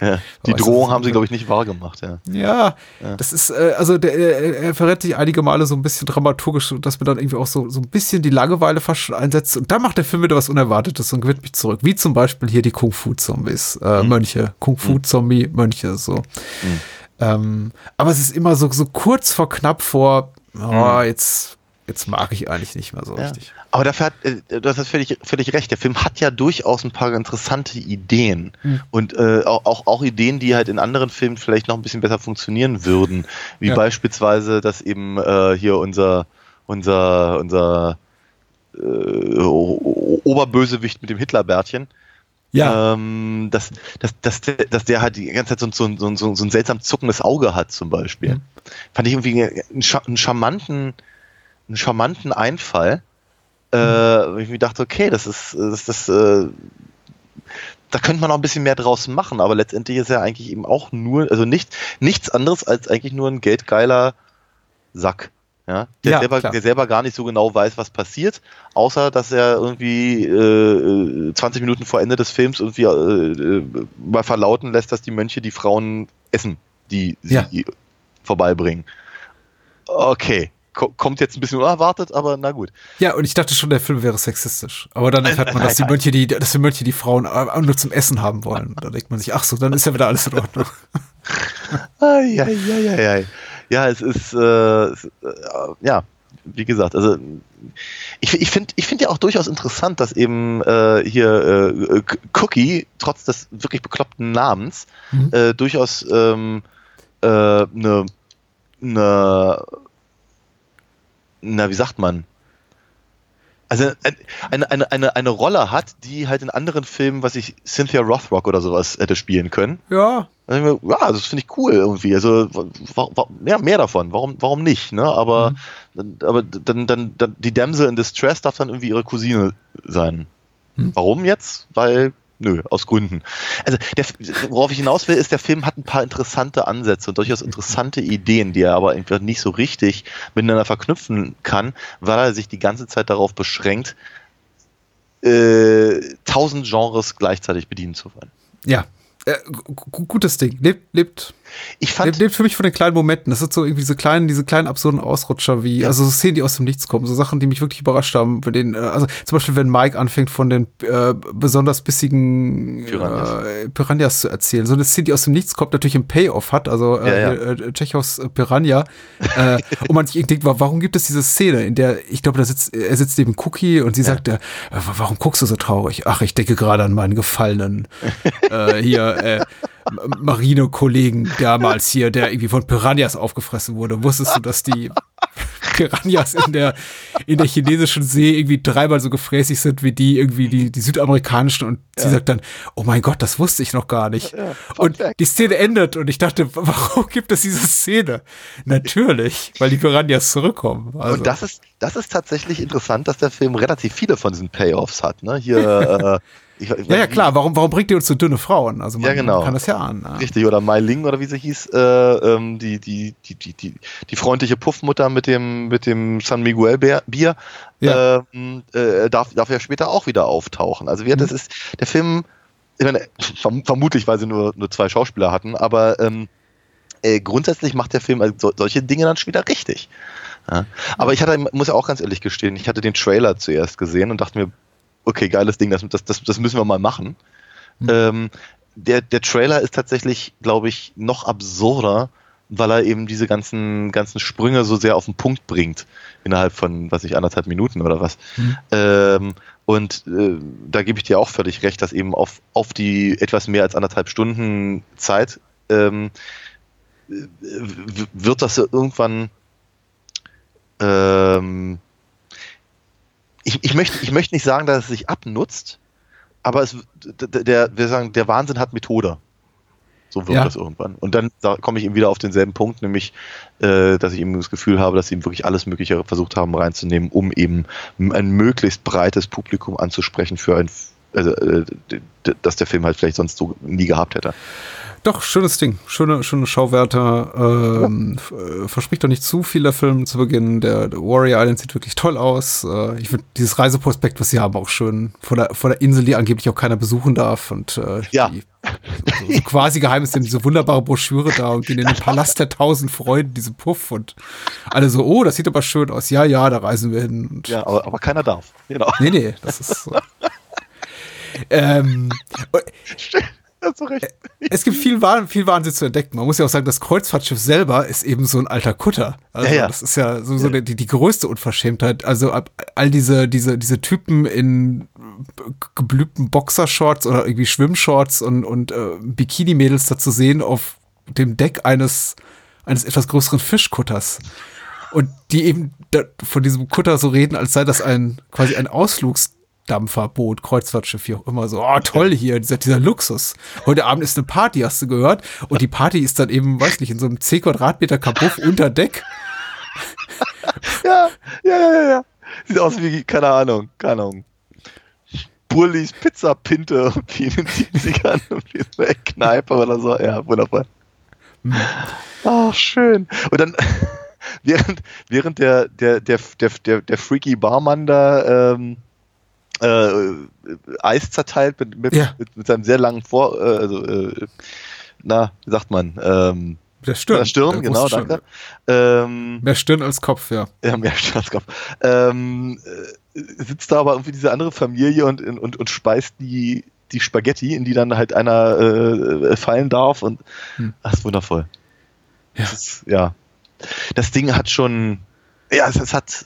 Ja. Die Drohung haben sie, glaube ich, nicht wahr gemacht, ja. Ja, das ist, äh, also der, er, er verrät sich einige Male so ein bisschen dramaturgisch, dass mir dann irgendwie auch so, so ein bisschen die Langeweile fast einsetzt. Und dann macht der Film wieder was Unerwartetes und gewinnt mich zurück. Wie zum Beispiel hier die Kung-Fu-Zombies, äh, Mönche, Kung-Fu-Zombie-Mönche, so. Ähm, aber es ist immer so, so kurz vor knapp vor, oh, jetzt, jetzt mag ich eigentlich nicht mehr so Ja. richtig. Aber dafür hat, äh, du hast völlig, völlig recht. Der Film hat ja durchaus ein paar interessante Ideen. Und äh, auch, auch, Ideen, die halt in anderen Filmen vielleicht noch ein bisschen besser funktionieren würden. Wie Ja. beispielsweise, dass eben äh, hier unser, unser, unser äh, Oberbösewicht mit dem Hitlerbärtchen, Ja, ähm, dass, dass, dass, der, dass der halt die ganze Zeit so, so, so, so, so ein seltsam zuckendes Auge hat, zum Beispiel. Fand ich irgendwie einen, einen charmanten, einen charmanten Einfall. Äh, wo ich mir dachte, okay, das ist, das, das, äh, da könnte man noch ein bisschen mehr draus machen, aber letztendlich ist er eigentlich eben auch nur, also nicht, nichts anderes als eigentlich nur ein geldgeiler Sack. Ja, der, Ja, selber, klar. der selber gar nicht so genau weiß, was passiert, außer dass er irgendwie äh, 20 Minuten vor Ende des Films irgendwie äh, mal verlauten lässt, dass die Mönche die Frauen essen, die sie Ja. vorbeibringen. Okay, kommt jetzt ein bisschen unerwartet, aber na gut. ja, und ich dachte schon, der Film wäre sexistisch. Aber dann erfährt man, dass die. *laughs* Mönche die, dass die Mönche die Frauen nur zum Essen haben wollen. Da denkt man sich, ach so, dann ist ja wieder alles in Ordnung. *laughs* Ja, ja, es ist, äh, es, äh, ja, wie gesagt, also ich, ich finde ich find ja auch durchaus interessant, dass eben äh, hier äh, Cookie, trotz des wirklich bekloppten Namens, Mhm. äh, durchaus ähm, äh, eine, eine, na, wie sagt man? Also ein- eine, eine, eine, eine Rolle hat, die halt in anderen Filmen, was ich Cynthia Rothrock oder sowas hätte spielen können. Ja, mir, Ja, das finde ich cool irgendwie. Also ja, mehr davon. Warum, warum nicht? Ne? Aber, dann, aber dann, dann, dann die Damsel in Distress darf dann irgendwie ihre Cousine sein. Warum jetzt? Weil nö, aus Gründen. Also der, worauf ich hinaus will, ist, der Film hat ein paar interessante Ansätze und durchaus interessante Ideen, die er aber einfach nicht so richtig miteinander verknüpfen kann, weil er sich die ganze Zeit darauf beschränkt, äh, tausend Genres gleichzeitig bedienen zu wollen. ja. Äh, gu- gu- gutes Ding. Lebt, lebt, Ich fand, lebt, für mich von den kleinen Momenten. Das sind so irgendwie diese kleinen, diese kleinen absurden Ausrutscher wie, also so Szenen, die aus dem Nichts kommen, so Sachen, die mich wirklich überrascht haben. Bei denen, äh, also zum Beispiel, wenn Mike anfängt, von den äh, besonders bissigen Piranhas. Äh, Piranhas zu erzählen. So eine Szene, die aus dem Nichts kommt, natürlich einen Payoff hat, also äh, Ja, ja. äh, Tschechows äh, Piranha. äh, *laughs* und man sich irgendwie denkt, wa- warum gibt es diese Szene, in der, ich glaube, da sitzt, er sitzt neben Cookie und sie sagt, äh, warum guckst du so traurig? Ach, ich denke gerade an meinen Gefallenen. äh, hier, M- Marine-Kollegen damals hier, der irgendwie von Piranhas aufgefressen wurde. Wusstest du, dass die Piranhas in der, in der chinesischen See irgendwie dreimal so gefräßig sind wie die irgendwie die, die südamerikanischen und sie sagt dann, oh mein Gott, das wusste ich noch gar nicht. und die Szene endet und ich dachte, warum gibt es diese Szene? Natürlich, weil die Piranhas zurückkommen. Also, Und das ist, das ist tatsächlich interessant, dass der Film relativ viele von diesen Payoffs hat. Ne? Hier, äh, *laughs* ich, ich ja, ja, klar, warum, warum bringt ihr uns so dünne Frauen? Also man, Ja, genau. kann das ja ahnen. Ja. Richtig, oder Mai Ling oder wie sie hieß, äh, ähm, die, die, die, die, die, die freundliche Puffmutter mit dem, mit dem San Miguel Bier, Ja. ähm, äh, darf, darf ja später auch wieder auftauchen. Also wir, das ist, der Film, ich meine, verm vermutlich, weil sie nur, nur zwei Schauspieler hatten, aber ähm, äh, grundsätzlich macht der Film also so, solche Dinge dann schon wieder richtig. Ja. Aber ich hatte, muss ja auch ganz ehrlich gestehen, ich hatte den Trailer zuerst gesehen und dachte mir, okay, geiles Ding, das, das, das, das müssen wir mal machen. Ähm, der, der Trailer ist tatsächlich, glaube ich, noch absurder, weil er eben diese ganzen, ganzen Sprünge so sehr auf den Punkt bringt. Innerhalb von, was ich, anderthalb Minuten oder was. Ähm, und äh, da gebe ich dir auch völlig recht, dass eben auf, auf die etwas mehr als anderthalb Stunden Zeit ähm, wird das irgendwann ähm, ich, ich, möchte, ich möchte nicht sagen, dass es sich abnutzt, aber es, d- d- der, wir sagen, der Wahnsinn hat Methode. So wird Ja. das irgendwann. Und dann da komme ich eben wieder auf denselben Punkt, nämlich, äh, dass ich eben das Gefühl habe, dass sie eben wirklich alles Mögliche versucht haben reinzunehmen, um eben ein möglichst breites Publikum anzusprechen für ein, also, äh, dass der Film halt vielleicht sonst so nie gehabt hätte. Doch, schönes Ding. Schöne, schöne Schauwerte. Ähm, f- äh, verspricht doch nicht zu viel der Film zu Beginn. Der, der Warrior Island sieht wirklich toll aus. Äh, ich finde dieses Reiseprospekt, was sie haben, auch schön. Vor der, vor der Insel, die angeblich auch keiner besuchen darf. Und äh, Ja. die, so, so quasi geheim ist denn diese wunderbare Broschüre da und gehen in den Palast der tausend Freuden, diese Puff. Und alle so, oh, das sieht aber schön aus. Ja, ja, da reisen wir hin. Und Ja, aber, aber keiner darf. Genau. Nee, nee, das ist. *laughs* ähm, Hast *laughs* du recht. es gibt viel, Wahn, viel Wahnsinn zu entdecken. Man muss ja auch sagen, das Kreuzfahrtschiff selber ist eben so ein alter Kutter. Also Ja, ja. das ist ja so, so die, die größte Unverschämtheit. Also all diese, diese, diese Typen in geblühten Boxershorts oder irgendwie Schwimmshorts und, und äh, Bikini-Mädels da zu sehen auf dem Deck eines, eines etwas größeren Fischkutters. Und die eben da, von diesem Kutter so reden, als sei das ein quasi ein Ausflugsdampferboot, Kreuzfahrtschiff, wie auch immer. So, oh, toll hier, dieser, dieser Luxus. Heute Abend ist eine Party, hast du gehört? Und die Party ist dann eben, weiß nicht, in so einem 10 Quadratmeter Kabuff *laughs* unter Deck. Ja, ja, ja, ja. Sieht aus wie, keine Ahnung, keine Ahnung. Burlis Pizzapinte irgendwie in den 70ern, irgendwie so eine Kneipe oder so. Ja, wundervoll. Ach, schön. Und dann, *laughs* während, während der, der, der, der, der, der freaky Barmann da ähm, äh, Eis zerteilt mit, mit, Ja. mit, mit seinem sehr langen Vor... Äh, also, äh, na, wie sagt man? Ähm, Der Stirn. der Stirn, Der genau, Stirn. danke. Ähm, Mehr Stirn als Kopf, ja. ja, mehr Staatskopf. Ähm, äh, sitzt da aber irgendwie diese andere Familie und, und, und speist die, die Spaghetti, in die dann halt einer äh, fallen darf und Hm. das ist wundervoll. Ja. Das ist, ja. Das Ding hat schon, ja, es, es hat,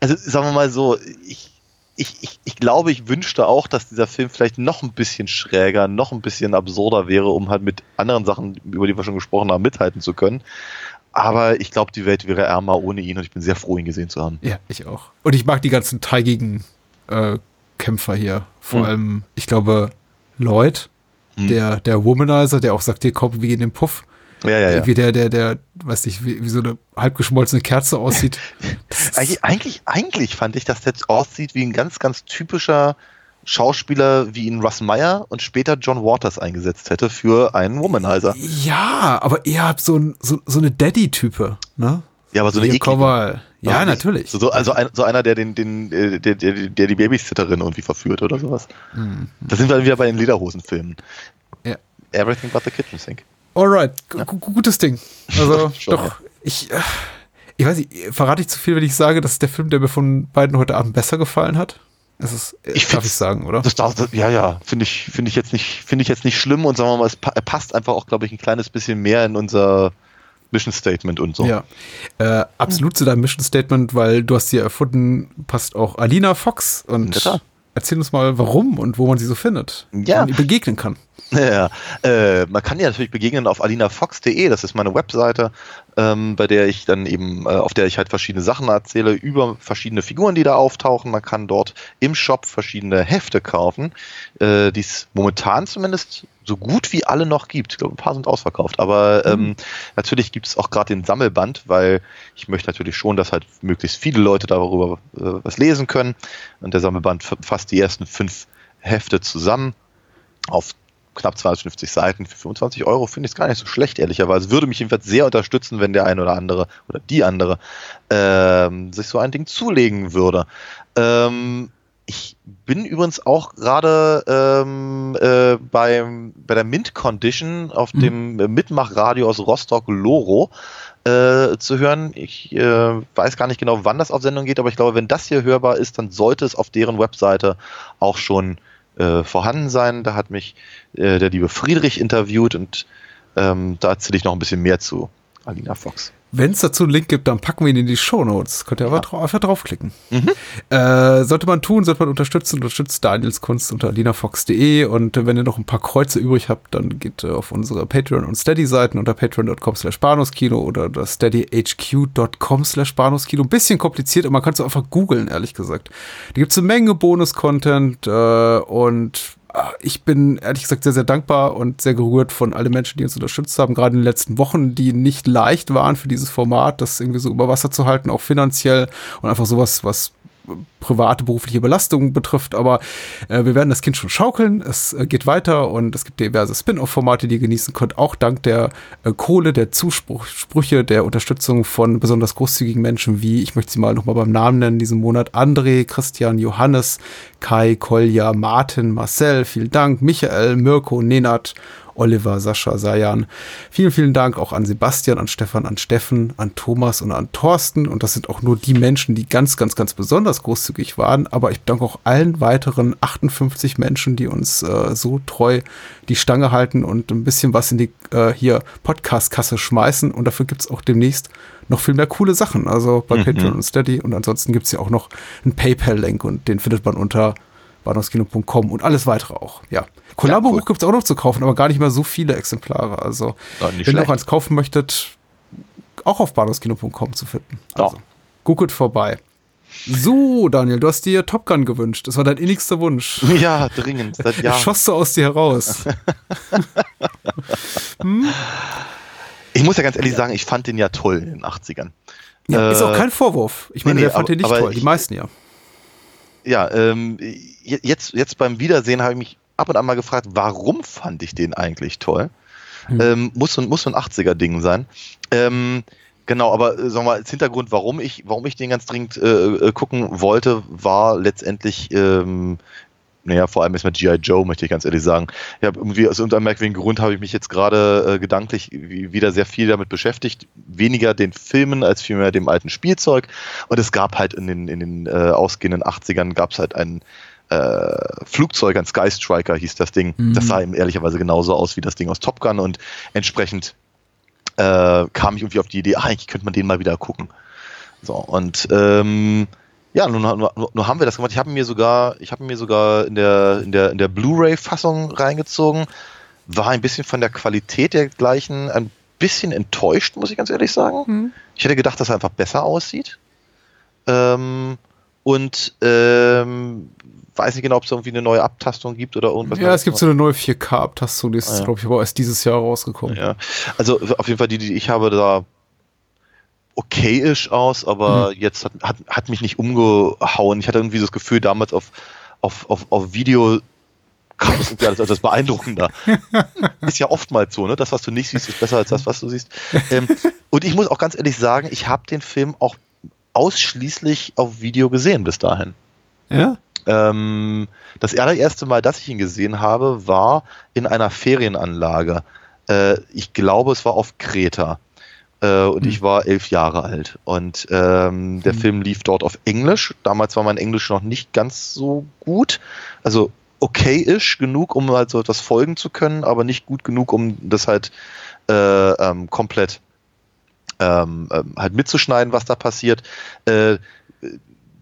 also sagen wir mal so, ich, ich, ich, ich glaube, ich wünschte auch, dass dieser Film vielleicht noch ein bisschen schräger, noch ein bisschen absurder wäre, um halt mit anderen Sachen, über die wir schon gesprochen haben, mithalten zu können. Aber ich glaube, die Welt wäre ärmer ohne ihn und ich bin sehr froh, ihn gesehen zu haben. Ja, ich auch. Und ich mag die ganzen teigigen äh, Kämpfer hier. Vor Mhm. allem, ich glaube, Lloyd, Mhm. der, der Womanizer, der auch sagt, hier komm, wir gehen in den Puff. Ja, ja, ja. Wie der, der, der, weiß nicht, wie, wie so eine halb geschmolzene Kerze aussieht. *laughs* Eigentlich, eigentlich, eigentlich fand ich, dass der aussieht wie ein ganz, ganz typischer Schauspieler, wie ihn Russ Meyer und später John Waters eingesetzt hätte für einen Womanizer. ja, aber habt so, ein, so, so eine Daddy-Type, ne? Ja, aber so eine mal. Ja, natürlich. So, so, also ein, so einer, der den, den, äh, der, der, der die Babysitterin irgendwie verführt oder sowas. Da sind wir dann wieder bei den Lederhosenfilmen. Ja. Everything but the kitchen sink. Alright, gu- gu- gutes Ding. Also, *laughs* doch, ich, äh, ich weiß nicht, verrate ich zu viel, wenn ich sage, das ist der Film, der mir von beiden heute Abend besser gefallen hat? Das ist, äh, Ich darf ich sagen, oder? Das, das, ja, ja, finde ich, finde ich jetzt nicht, finde ich jetzt nicht schlimm und sagen wir mal, es pa- passt einfach auch, glaube ich, ein kleines bisschen mehr in unser Mission Statement und so. Ja, äh, absolut zu deinem Mission Statement, weil du hast sie erfunden, passt auch Alina Fox und Ja, erzähl uns mal, warum und wo man sie so findet, Ja. man ihr begegnen kann. *laughs* Ja, äh, man kann ja natürlich begegnen auf alinafox.de, das ist meine Webseite, ähm, bei der ich dann eben, äh, auf der ich halt verschiedene Sachen erzähle über verschiedene Figuren, die da auftauchen. Man kann dort im Shop verschiedene Hefte kaufen, äh, die es momentan zumindest so gut wie alle noch gibt. Ich glaube, ein paar sind ausverkauft. Aber ähm, natürlich gibt es auch gerade den Sammelband, weil ich möchte natürlich schon, dass halt möglichst viele Leute darüber äh, was lesen können. Und der Sammelband fasst die ersten fünf Hefte zusammen auf knapp 250 Seiten für 25 Euro finde ich es gar nicht so schlecht, ehrlicherweise. Würde mich jedenfalls sehr unterstützen, wenn der eine oder andere oder die andere ähm, sich so ein Ding zulegen würde. Ähm, ich bin übrigens auch gerade ähm, äh, beim, bei der Mint Condition auf Mhm. dem Mitmachradio aus Rostock Loro äh, zu hören. Ich äh, weiß gar nicht genau, wann das auf Sendung geht, aber ich glaube, wenn das hier hörbar ist, dann sollte es auf deren Webseite auch schon äh, vorhanden sein. Da hat mich äh, der liebe Friedrich interviewt und ähm, da erzähle ich noch ein bisschen mehr zu Alina Fox. Wenn es dazu einen Link gibt, dann packen wir ihn in die Shownotes. Könnt ihr einfach, drau einfach draufklicken. Äh, sollte man tun, sollte man unterstützen, unterstützt Daniels Kunst unter linafox.de und äh, wenn ihr noch ein paar Kreuze übrig habt, dann geht äh, auf unsere Patreon- und Steady-Seiten unter patreon.com slash bahnhofskino oder das steadyhq.com slash bahnhofskino. Ein bisschen kompliziert, aber man kann es einfach googeln, ehrlich gesagt. Da gibt es eine Menge Bonus-Content äh, und ich bin ehrlich gesagt sehr, sehr dankbar und sehr gerührt von allen Menschen, die uns unterstützt haben, gerade in den letzten Wochen, die nicht leicht waren für dieses Format, das irgendwie so über Wasser zu halten, auch finanziell und einfach sowas, was private berufliche Belastung betrifft, aber äh, wir werden das Kind schon schaukeln. Es äh, geht weiter und es gibt diverse Spin-off-Formate, die ihr genießen könnt, auch dank der äh, Kohle, der Zusprüche, der Unterstützung von besonders großzügigen Menschen wie, ich möchte sie mal nochmal beim Namen nennen, diesen Monat, André, Christian, Johannes, Kai, Kolja, Martin, Marcel, vielen Dank, Michael, Mirko, Nenad, Oliver, Sascha, Sajan. Vielen, vielen Dank auch an Sebastian, an Stefan, an Steffen, an Thomas und an Thorsten. Und das sind auch nur die Menschen, die ganz, ganz, ganz besonders großzügig waren. Aber ich danke auch allen weiteren 58 Menschen, die uns äh, so treu die Stange halten und ein bisschen was in die äh, hier Podcast-Kasse schmeißen. Und dafür gibt's auch demnächst noch viel mehr coole Sachen. Also bei Mhm. Patreon und Steady. Und ansonsten gibt's ja auch noch einen PayPal-Link und den findet man unter bahnhofskino.com und alles weitere auch. Ja. Kollabo cool. gibt's auch noch zu kaufen, aber gar nicht mehr so viele Exemplare. Also, Ja, wenn ihr auch schlecht. eins kaufen möchtet, auch auf bahnhofskino.com zu finden. Ja. Also, googelt vorbei. So, Daniel, du hast dir Top Gun gewünscht. Das war dein innigster Wunsch. *laughs* Ja, dringend, seit *laughs* Jahren. schoss so aus dir heraus. *laughs* Ich muss ja ganz ehrlich sagen, ich fand den ja toll in den 80ern. Ja, ist auch Äh, kein Vorwurf. Ich meine, nee, nee, fand den nicht toll? Die ich- meisten ja. Ja, ähm, jetzt, jetzt beim Wiedersehen habe ich mich ab und an mal gefragt, warum fand ich den eigentlich toll? Ähm, muss, so ein- muss so ein 80er-Ding sein. Ähm, genau, aber äh, sagen wir mal, als Hintergrund, warum ich, warum ich den ganz dringend äh, äh, gucken wollte, war letztendlich, ähm, naja, vor allem erstmal G.I. Joe, möchte ich ganz ehrlich sagen. Ich habe irgendwie aus irgendeinem merkwürdigen Grund habe ich mich jetzt gerade äh, gedanklich wie- wieder sehr viel damit beschäftigt. Weniger den Filmen als vielmehr dem alten Spielzeug. Und es gab halt in den, in den äh, ausgehenden 80ern gab es halt ein äh, Flugzeug, ein Sky Striker hieß das Ding. Das sah ihm ehrlicherweise genauso aus wie das Ding aus Top Gun und entsprechend äh, kam ich irgendwie auf die Idee, ah, eigentlich könnte man den mal wieder gucken. So, und ähm, ja, nun, nun, nun haben wir das gemacht. Ich habe mir sogar, ich habe mir sogar in der, in der, in der Blu-ray-Fassung reingezogen. War ein bisschen von der Qualität dergleichen ein bisschen enttäuscht, muss ich ganz ehrlich sagen. Ich hätte gedacht, dass er einfach besser aussieht. Ähm, und ähm, weiß nicht genau, ob es irgendwie eine neue Abtastung gibt oder irgendwas. Ja, es gibt so eine neue 4K-Abtastung, die ist, Ah, ja. glaube ich, aber erst dieses Jahr rausgekommen. Ja, also auf jeden Fall die, die ich habe, da okayisch aus, aber jetzt hat, hat, hat mich nicht umgehauen. Ich hatte irgendwie das Gefühl, damals auf, auf, auf, auf Video kam es irgendwie alles etwas beeindruckender. *laughs* ist ja oftmals so, ne? Das, was du nicht siehst, ist besser als das, was du siehst. Ähm, und ich muss auch ganz ehrlich sagen, ich habe den Film auch ausschließlich auf Video gesehen bis dahin. Ja? Ähm, das allererste Mal, dass ich ihn gesehen habe, war in einer Ferienanlage. Äh, ich glaube, es war auf Kreta. Äh, und ich war elf Jahre alt. Und ähm, der Film lief dort auf Englisch. Damals war mein Englisch noch nicht ganz so gut. Also okay-ish genug, um halt so etwas folgen zu können, aber nicht gut genug, um das halt äh, ähm, komplett ähm, ähm, halt mitzuschneiden, was da passiert. Äh,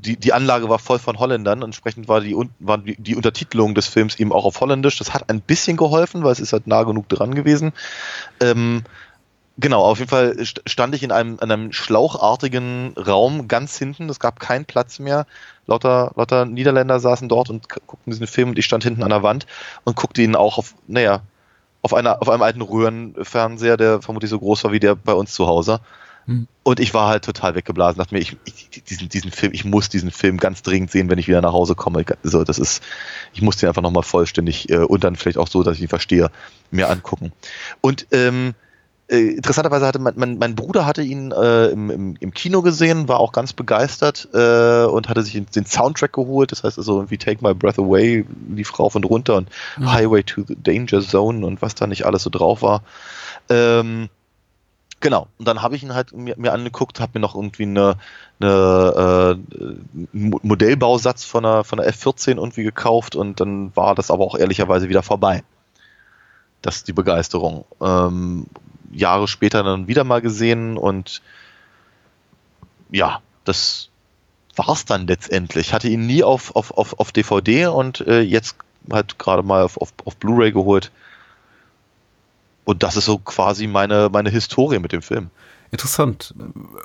die, die Anlage war voll von Holländern. Entsprechend war die, war die, die Untertitelung des Films eben auch auf Holländisch. Das hat ein bisschen geholfen, weil es ist halt nah genug dran gewesen. Ähm, Genau, auf jeden Fall stand ich in einem, in einem schlauchartigen Raum ganz hinten. Es gab keinen Platz mehr. Lauter, lauter Niederländer saßen dort und guckten diesen Film und ich stand hinten an der Wand und guckte ihn auch auf, naja, auf, einer, auf einem alten Röhrenfernseher, der vermutlich so groß war wie der bei uns zu Hause. Hm. Und ich war halt total weggeblasen, dachte mir, ich, ich, diesen, diesen Film, ich muss diesen Film ganz dringend sehen, wenn ich wieder nach Hause komme. Ich, so, das ist, ich muss den einfach nochmal vollständig äh, und dann vielleicht auch so, dass ich ihn verstehe, mir angucken. Und ähm, äh, interessanterweise hatte mein, mein, mein Bruder hatte ihn äh, im, im, im Kino gesehen, war auch ganz begeistert äh, und hatte sich den Soundtrack geholt. Das heißt also irgendwie Take My Breath Away lief rauf und runter und mhm. Highway to the Danger Zone und was da nicht alles so drauf war. Ähm, genau. Und dann habe ich ihn halt mir, mir angeguckt, habe mir noch irgendwie eine, eine äh, Modellbausatz von einer, von einer F14 irgendwie gekauft und dann war das aber auch ehrlicherweise wieder vorbei. Das ist die Begeisterung. Ähm, Jahre später dann wieder mal gesehen und ja, das war's dann letztendlich. Hatte ihn nie auf, auf, auf, auf DVD und äh, jetzt halt gerade mal auf, auf, auf Blu-ray geholt. Und das ist so quasi meine, meine Historie mit dem Film. Interessant.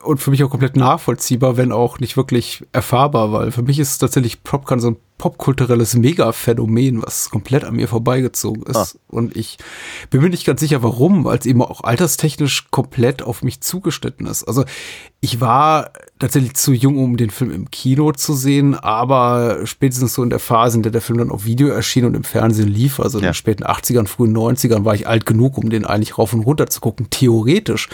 Und für mich auch komplett nachvollziehbar, wenn auch nicht wirklich erfahrbar, weil für mich ist tatsächlich Popcorn so ein popkulturelles Mega-Phänomen, was komplett an mir vorbeigezogen ist. Ah. Und ich bin mir nicht ganz sicher, warum, weil es eben auch alterstechnisch komplett auf mich zugeschnitten ist. Also ich war tatsächlich zu jung, um den Film im Kino zu sehen, aber spätestens so in der Phase, in der der Film dann auf Video erschien und im Fernsehen lief, also in den späten 80ern, frühen 90ern, war ich alt genug, um den eigentlich rauf und runter zu gucken, theoretisch.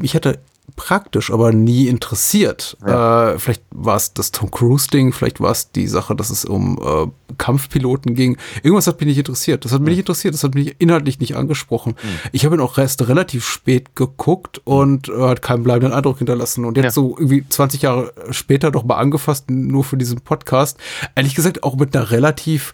Ich hatte praktisch, aber nie interessiert. Ja. Äh, vielleicht war es das Tom Cruise-Ding, vielleicht war es die Sache, dass es um äh, Kampfpiloten ging. Irgendwas hat mich nicht interessiert. Das hat mich nicht interessiert, das hat mich inhaltlich nicht angesprochen. Mhm. Ich habe ihn auch erst relativ spät geguckt und äh, hat keinen bleibenden Eindruck hinterlassen. Und jetzt ja. so irgendwie 20 Jahre später doch mal angefasst, nur für diesen Podcast. Ehrlich gesagt auch mit einer relativ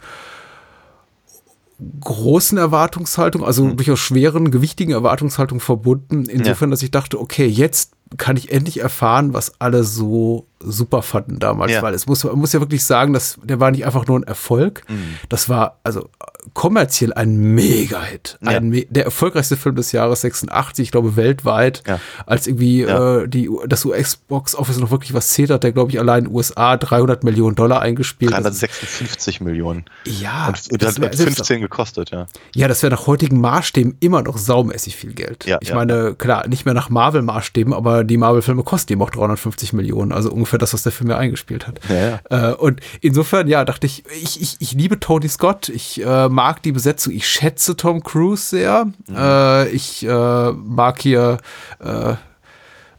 großen Erwartungshaltung, also mhm. durchaus schweren, gewichtigen Erwartungshaltung verbunden. Insofern, ja. dass ich dachte, okay, jetzt kann ich endlich erfahren, was alle so super fanden damals, ja. weil es muss, man muss ja wirklich sagen, dass der war nicht einfach nur ein Erfolg. Mhm. Das war also kommerziell ein Mega-Hit. Ja. Ein, der erfolgreichste Film des Jahres 86, ich glaube weltweit, ja. als irgendwie äh, die, das US-Box Office noch wirklich was zählt hat, der glaube ich allein in den USA 300 Millionen Dollar eingespielt. 356 Millionen. Ja. Und, und das hat 15 gekostet, ja. Ja, das wäre nach heutigen Maßstäben immer noch saumäßig viel Geld. Ja, ich meine, klar, nicht mehr nach Marvel-Maßstäben, aber die Marvel-Filme kosten eben auch 350 Millionen, also ungefähr das, was der Film ja eingespielt hat. Ja, ja. Äh, und insofern, ja, dachte ich, ich, ich, ich liebe Tony Scott, ich äh, mag die Besetzung, ich schätze Tom Cruise sehr, mhm. äh, ich äh, mag hier äh,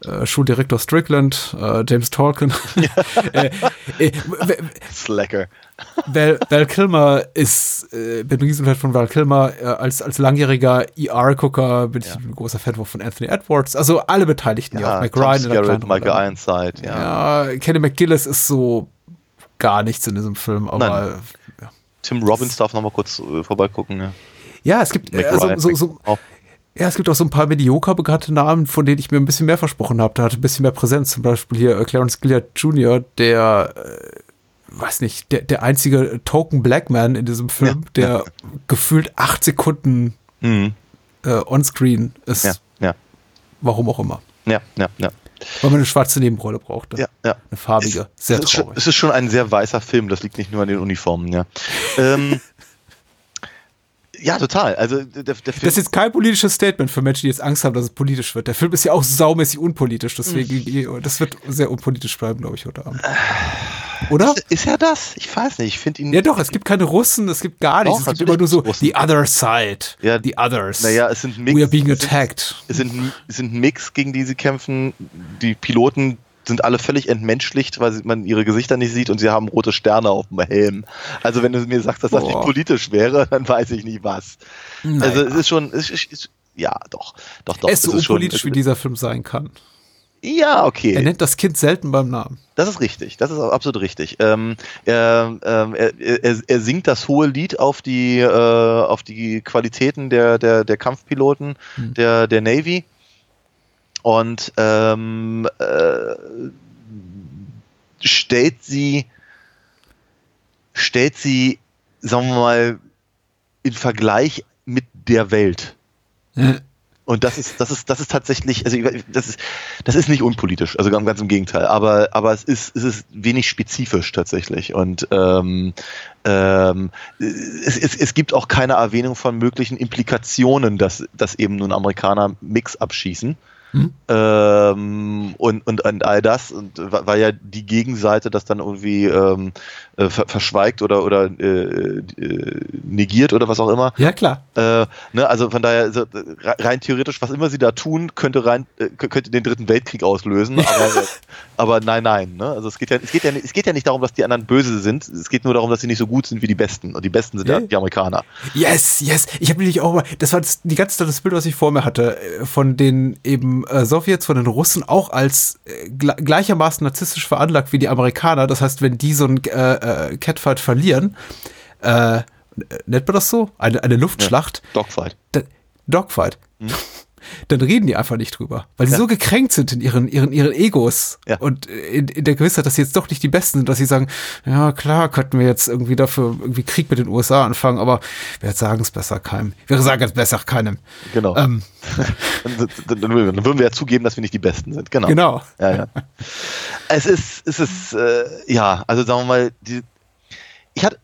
äh, Schuldirektor Strickland, James Tolkien. *laughs* *laughs* Slacker. Val, Val Kilmer ist, äh, bin ein Riesenfan von Val Kilmer. Äh, als, als langjähriger ER-Gucker bin ich ein großer Fan von Anthony Edwards. Also alle Beteiligten, ja, auch Mac Ryan. Scarrett, Michael Ironside, ja. ja. Kenny McGillis ist so gar nichts in diesem Film, aber. Ja. Tim Robbins darf noch mal kurz äh, vorbeigucken, ja. Ja, es gibt also, so, so, ja, es gibt auch so ein paar medioker bekannte Namen, von denen ich mir ein bisschen mehr versprochen habe. Da hatte ein bisschen mehr Präsenz. Zum Beispiel hier äh, Clarence Gilliard Jr., der, äh, weiß nicht, der, der einzige Token Black Man in diesem Film, ja. der gefühlt acht Sekunden mhm. äh, onscreen ist. Ja, ja. Warum auch immer. Ja, ja, ja. Weil man eine schwarze Nebenrolle braucht. Ja, ja. Eine farbige. Es, sehr es traurig. Ist schon, es ist schon ein sehr weißer Film, das liegt nicht nur an den Uniformen, ja. ähm, *laughs* ja, total. Also der, der Film das ist jetzt kein politisches Statement für Menschen, die jetzt Angst haben, dass es politisch wird. Der Film ist ja auch saumäßig unpolitisch, deswegen mhm. das wird sehr unpolitisch bleiben, glaube ich, heute Abend. Oder? Ist, ist er das? Ich weiß nicht. Ich finde ihn. Ja, doch. Es gibt keine Russen. Es gibt gar nichts. Doch, es gibt immer nur so Russen. the other side. Ja, the others. Naja, es sind Mix. We are being attacked. Es sind, es sind Mix, gegen die sie kämpfen. Die Piloten sind alle völlig entmenschlicht, weil man ihre Gesichter nicht sieht und sie haben rote Sterne auf dem Helm. Also wenn du mir sagst, dass das Boah. nicht politisch wäre, dann weiß ich nicht was. Naja. Also es ist schon, es ist, es, ja, doch, doch, doch. Er ist so unpolitisch, wie dieser Film sein kann. Ja, okay. Er nennt das Kind selten beim Namen. Das ist richtig, das ist absolut richtig. Ähm, er, er, er, er, singt das hohe Lied auf die, äh, auf die Qualitäten der, der, der Kampfpiloten hm. der, der Navy und ähm, äh, stellt sie, stellt sie, sagen wir mal, in Vergleich mit der Welt. *laughs* Und das ist, das ist, das ist tatsächlich, also das ist, das ist nicht unpolitisch, also ganz, ganz im Gegenteil, aber, aber es ist, es ist wenig spezifisch tatsächlich. Und ähm, ähm, es, es, es gibt auch keine Erwähnung von möglichen Implikationen, dass, dass eben nun Amerikaner Mix abschießen. Mhm. Ähm, und, und, und all das, und, weil ja die Gegenseite das dann irgendwie ähm, äh, verschweigt oder, oder äh, äh, negiert oder was auch immer. Ja, klar. Äh, ne, also von daher, so, rein theoretisch, was immer sie da tun, könnte rein, äh, könnte den dritten Weltkrieg auslösen, aber, aber nein, nein. Ne? Also es geht, ja, es, geht ja, es geht ja nicht darum, dass die anderen böse sind, es geht nur darum, dass sie nicht so gut sind wie die Besten. Und die Besten sind ja, ja die Amerikaner. Yes, yes. Ich habe nämlich auch mal, das war das, die ganze das Bild, was ich vor mir hatte, von den eben äh, Sowjets, von den Russen auch als äh, gleichermaßen narzisstisch veranlagt wie die Amerikaner. Das heißt, wenn die so ein äh, äh, Catfight verlieren, äh, nennt man das so? Eine, eine Luftschlacht. Ja, Dogfight. Da, Dogfight. Hm. Dann reden die einfach nicht drüber, weil sie ja. so gekränkt sind in ihren, ihren, ihren Egos ja. und in, in, der Gewissheit, dass sie jetzt doch nicht die Besten sind, dass sie sagen, ja klar, könnten wir jetzt irgendwie dafür irgendwie Krieg mit den USA anfangen, aber wir sagen es besser keinem. Wir sagen es besser keinem. Genau. Ähm. *laughs* dann, dann, würden wir ja zugeben, dass wir nicht die Besten sind. Genau. Genau. Ja, ja. es ist, es ist, äh, ja, also sagen wir mal, die, ich hatte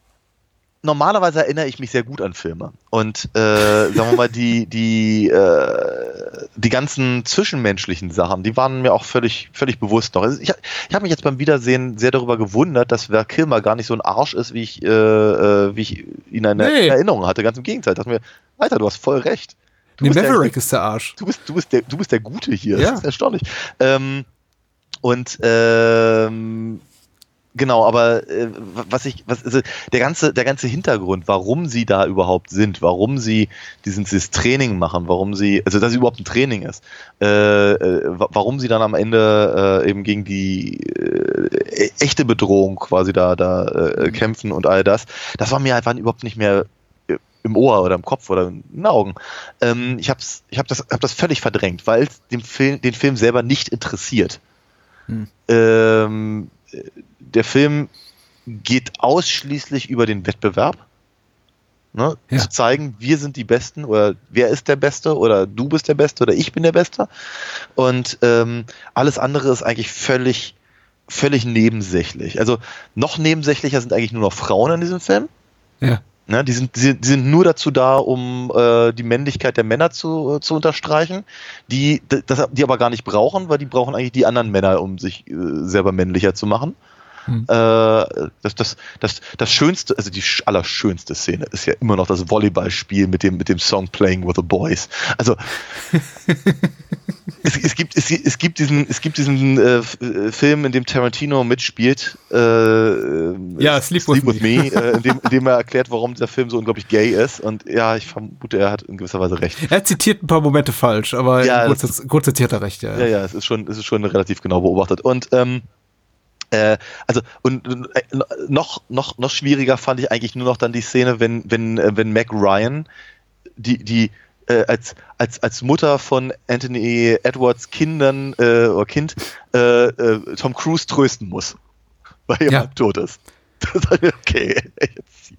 normalerweise erinnere ich mich sehr gut an Filme. Und äh, sagen wir mal, die, die, äh, die ganzen zwischenmenschlichen Sachen, die waren mir auch völlig, völlig bewusst noch. Also ich, ich habe mich jetzt beim Wiedersehen sehr darüber gewundert, dass Wer Kilmer gar nicht so ein Arsch ist, wie ich, äh, äh wie ich ihn in nee. Erinnerung hatte. Ganz im Gegenteil. Ich dachte mir, Alter, du hast voll recht. Du nee, Maverick der, ist der Arsch. Du bist, du bist, der, du bist der Gute hier. Ja. Das ist erstaunlich. Ähm, und ähm, Genau, aber äh, was ich, was also der ganze, der ganze Hintergrund, warum sie da überhaupt sind, warum sie diesen, dieses Training machen, warum sie, also dass es überhaupt ein Training ist, äh, äh, warum sie dann am Ende äh, eben gegen die äh, echte Bedrohung quasi da, da äh, mhm. kämpfen und all das, das war mir einfach überhaupt nicht mehr äh, im Ohr oder im Kopf oder in den Augen. Ähm, ich hab's, ich hab das, hab das völlig verdrängt, weil es den Film, den Film selber nicht interessiert. Hm. Ähm, der Film geht ausschließlich über den Wettbewerb. Ne, ja. Zu zeigen, wir sind die Besten oder wer ist der Beste oder du bist der Beste oder ich bin der Beste. Und ähm, alles andere ist eigentlich völlig, völlig nebensächlich. Also noch nebensächlicher sind eigentlich nur noch Frauen in diesem Film. Ja. Ne, die, sind, die, die sind nur dazu da, um äh, die Männlichkeit der Männer zu, äh, zu unterstreichen, die, das, die aber gar nicht brauchen, weil die brauchen eigentlich die anderen Männer, um sich äh, selber männlicher zu machen. Hm. Äh, das, das, das, das schönste, also die allerschönste Szene ist ja immer noch das Volleyballspiel mit dem, mit dem Song Playing with the Boys. Also *laughs* es, es, gibt, es, es gibt diesen, es gibt diesen äh, äh Film, in dem Tarantino mitspielt. Äh, ja, Sleep, Sleep with, with Me, me äh, in, dem, in dem er erklärt, warum dieser Film so unglaublich gay ist. Und ja, ich vermute, er hat in gewisser Weise recht. Er zitiert ein paar Momente falsch, aber ja, kurz, kurz zitiert er recht, ja. Ja, ja, es ist schon, es ist schon relativ genau beobachtet. Und ähm, äh, also und äh, noch noch noch schwieriger fand ich eigentlich nur noch dann die Szene, wenn wenn äh, wenn Mac Ryan die die äh, als als als Mutter von Anthony Edwards Kindern äh, oder Kind äh, Tom Cruise trösten muss, weil er ja. tot ist. *laughs* okay, jetzt,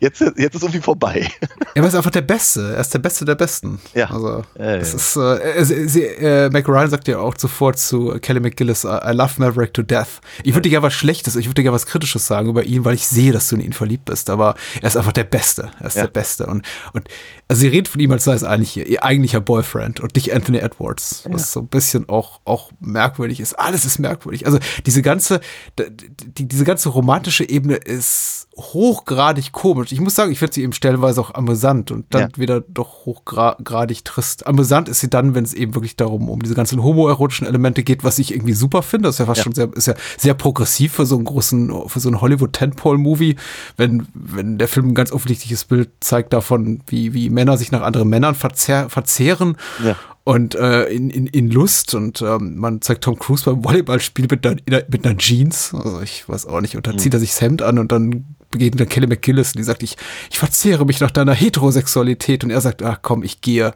jetzt, jetzt, jetzt ist irgendwie vorbei. *laughs* Er ist einfach der Beste. Er ist der Beste der Besten. Ja. Also, ja, es ja. ist, äh, sie, sie, äh, Mac Ryan sagt ja auch zuvor zu Kelly McGillis, I love Maverick to death. Ich würde dir gerne was Schlechtes, ich würde dir gerne was Kritisches sagen über ihn, weil ich sehe, dass du in ihn verliebt bist, aber er ist einfach der Beste. Er ist ja. der Beste. Und, und also sie redet von ihm, als sei es eigentlich ihr, ihr eigentlicher Boyfriend und nicht Anthony Edwards, was so ein bisschen auch, auch merkwürdig ist. Alles ist merkwürdig. Also diese ganze, die, diese ganze romantische Ebene ist hochgradig komisch. Ich muss sagen, ich finde sie eben stellenweise auch amüsant und dann ja. wieder doch hochgradig trist. Amüsant ist sie dann, wenn es eben wirklich darum um diese ganzen homoerotischen Elemente geht, was ich irgendwie super finde. Das ist ja fast ja. schon sehr, ist ja sehr progressiv für so einen großen, für so einen Hollywood Tentpole Movie, wenn, wenn der Film ein ganz offensichtliches Bild zeigt davon, wie, wie Männer sich nach anderen Männern verzehr, verzehren. Ja und äh, in, in, in Lust und ähm, man zeigt Tom Cruise beim Volleyballspiel mit einer, mit einer Jeans, also ich weiß auch nicht, und dann mhm. zieht er sich das Hemd an und dann begegnet dann Kelly McGillis und die sagt, ich, ich verzehre mich nach deiner Heterosexualität und er sagt, ach komm, ich gehe,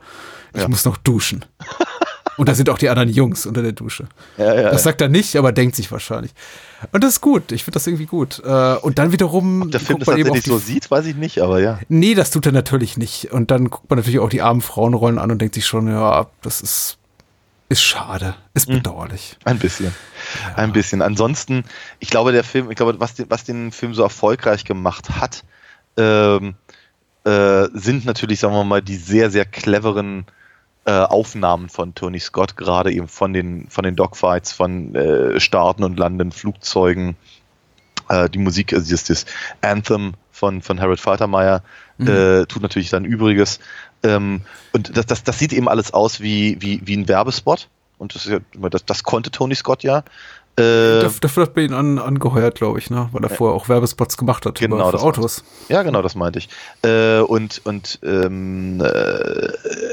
ich ja. muss noch duschen. *laughs* Und da sind auch die anderen Jungs unter der Dusche. Ja, ja, das sagt er nicht, aber denkt sich wahrscheinlich. Und das ist gut. Ich finde das irgendwie gut. Äh, und dann wiederum. Ob der Film guckt das tatsächlich so sieht, weiß ich nicht, aber ja. Nee, das tut er natürlich nicht. Und dann guckt man natürlich auch die armen Frauenrollen an und denkt sich schon, ja, das ist, ist schade. Ist Hm. bedauerlich. Ein bisschen. Ein bisschen. Ansonsten, ich glaube, der Film, ich glaube, was den, was den Film so erfolgreich gemacht hat, ähm, äh, sind natürlich, sagen wir mal, die sehr, sehr cleveren äh, Aufnahmen von Tony Scott, gerade eben von den, von den Dogfights, von äh, Starten und Landen, Flugzeugen, äh, die Musik, also das, das Anthem von, von Harold Faltermeyer äh, tut natürlich dann Übriges. Ähm, und das, das, das sieht eben alles aus wie, wie, wie ein Werbespot. Und das, das, das konnte Tony Scott ja. Äh, Dafür, hat man ihn an, angeheuert, glaube ich, ne? weil er vorher auch Werbespots gemacht hat Genau, über, für das Autos. Ja, genau, das meinte ich. Äh, und und ähm, äh,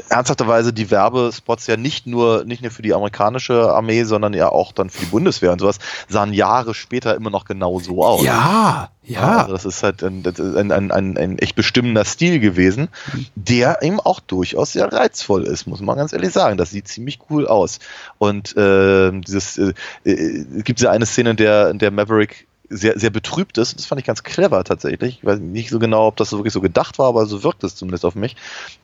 ernsthafterweise die Werbespots ja nicht nur nicht nur für die amerikanische Armee, sondern ja auch dann für die Bundeswehr und sowas sahen Jahre später immer noch genau so aus. Ja, ja. Also das ist halt ein, ein, ein, ein, echt bestimmender Stil gewesen, der eben auch durchaus sehr reizvoll ist, muss man ganz ehrlich sagen. Das sieht ziemlich cool aus. Und äh, dieses äh, äh, es gibt ja eine Szene, in der, in der Maverick sehr, sehr betrübt ist. Das fand ich ganz clever tatsächlich. Ich weiß nicht so genau, ob das wirklich so gedacht war, aber so wirkt es zumindest auf mich.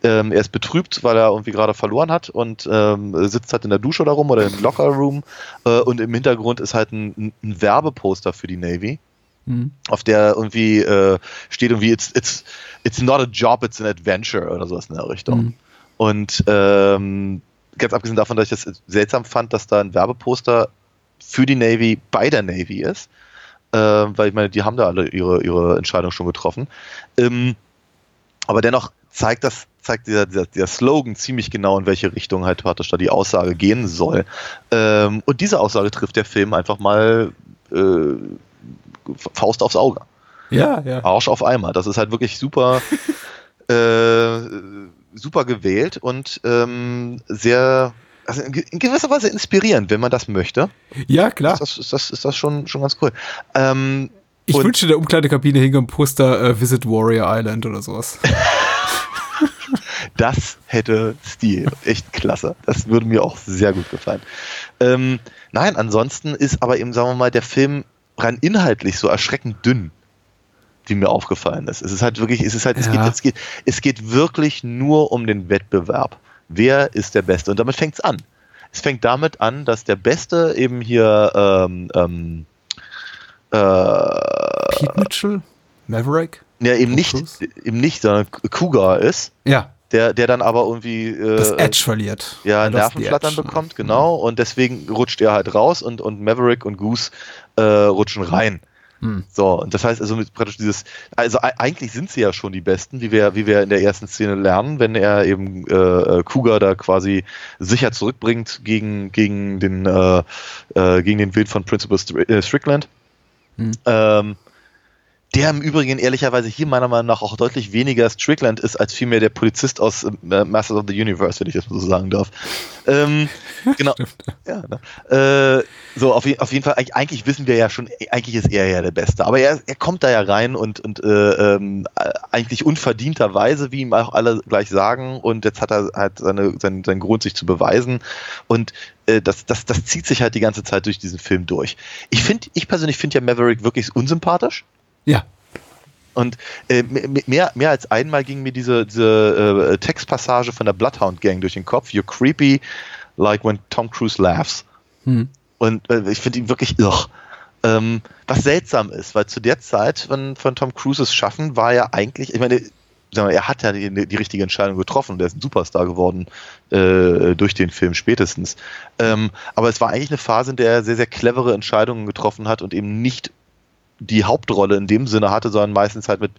Ähm, er ist betrübt, weil er irgendwie gerade verloren hat und ähm, sitzt halt in der Dusche da rum oder im Locker Room äh, und im Hintergrund ist halt ein, ein Werbeposter für die Navy Mhm. auf der irgendwie äh, steht irgendwie it's, it's, it's not a job, it's an adventure oder sowas in der Richtung. Mhm. Und ähm, ganz abgesehen davon, dass ich das seltsam fand, dass da ein Werbeposter für die Navy bei der Navy ist, äh, weil ich meine, die haben da alle ihre, ihre Entscheidung schon getroffen. Ähm, aber dennoch zeigt das, zeigt dieser, dieser, dieser Slogan ziemlich genau, in welche Richtung halt praktisch da die Aussage gehen soll. Ähm, und diese Aussage trifft der Film einfach mal äh, Faust aufs Auge. Ja, ja. Arsch auf Eimer. Das ist halt wirklich super, *laughs* äh, super gewählt und ähm, sehr, also in ge- in gewisser Weise inspirierend, wenn man das möchte. Ja, klar. Ist das, ist das, ist das schon, schon ganz cool. Ähm, Ich in der Umkleidekabine hing ein Poster äh, Visit Warrior Island oder sowas. *laughs* Das hätte Stil. Echt klasse. Das würde mir auch sehr gut gefallen. Ähm, nein, ansonsten ist aber eben, sagen wir mal, der Film rein inhaltlich so erschreckend dünn, wie mir aufgefallen ist. Es ist halt wirklich, es ist halt, es, Ja. geht, es, geht, es geht wirklich nur um den Wettbewerb. Wer ist der Beste? Und damit fängt es an. Es fängt damit an, dass der Beste eben hier ähm, ähm, äh, Pete Mitchell? Maverick? ja, eben Tom nicht, Cruise? eben nicht, sondern Cougar ist, Ja, der, der dann aber irgendwie äh, das Edge verliert. ja, Nervenflattern bekommt, genau. Und deswegen rutscht er halt raus und, und Maverick und Goose äh, rutschen rein. Hm. So, und das heißt also mit praktisch dieses, also eigentlich sind sie ja schon die Besten, wie wir, wie wir in der ersten Szene lernen, wenn er eben äh, äh, Cougar da quasi sicher zurückbringt gegen, gegen den äh, äh, gegen den Wild von Principal äh, Strickland. Hm. Ähm, der im Übrigen ehrlicherweise hier meiner Meinung nach auch deutlich weniger Strickland ist, als vielmehr der Polizist aus äh, Masters of the Universe, wenn ich das mal so sagen darf. Ähm, *laughs* genau. Ja, ne? äh, so, auf, auf jeden Fall, eigentlich, wissen wir ja schon, eigentlich ist er ja der Beste. Aber er, er kommt da ja rein und, und äh, ähm, äh, eigentlich unverdienterweise, wie ihm auch alle gleich sagen. Und jetzt hat er halt seine, seinen, seinen Grund, sich zu beweisen. Und äh, das, das, das zieht sich halt die ganze Zeit durch diesen Film durch. Ich finde, ich persönlich finde ja Maverick wirklich unsympathisch. Ja. Und äh, mehr, mehr als einmal ging mir diese, diese äh, Textpassage von der Bloodhound Gang durch den Kopf. You're creepy, like when Tom Cruise laughs. Hm. Und äh, ich finde ihn wirklich irr. Ähm, was seltsam ist, weil zu der Zeit von, von Tom Cruises Schaffen war ja eigentlich, ich meine, er hat ja die, die richtige Entscheidung getroffen. Der ist ein Superstar geworden äh, durch den Film spätestens. Ähm, aber es war eigentlich eine Phase, in der er sehr, sehr clevere Entscheidungen getroffen hat und eben nicht die Hauptrolle in dem Sinne hatte, sondern meistens halt mit,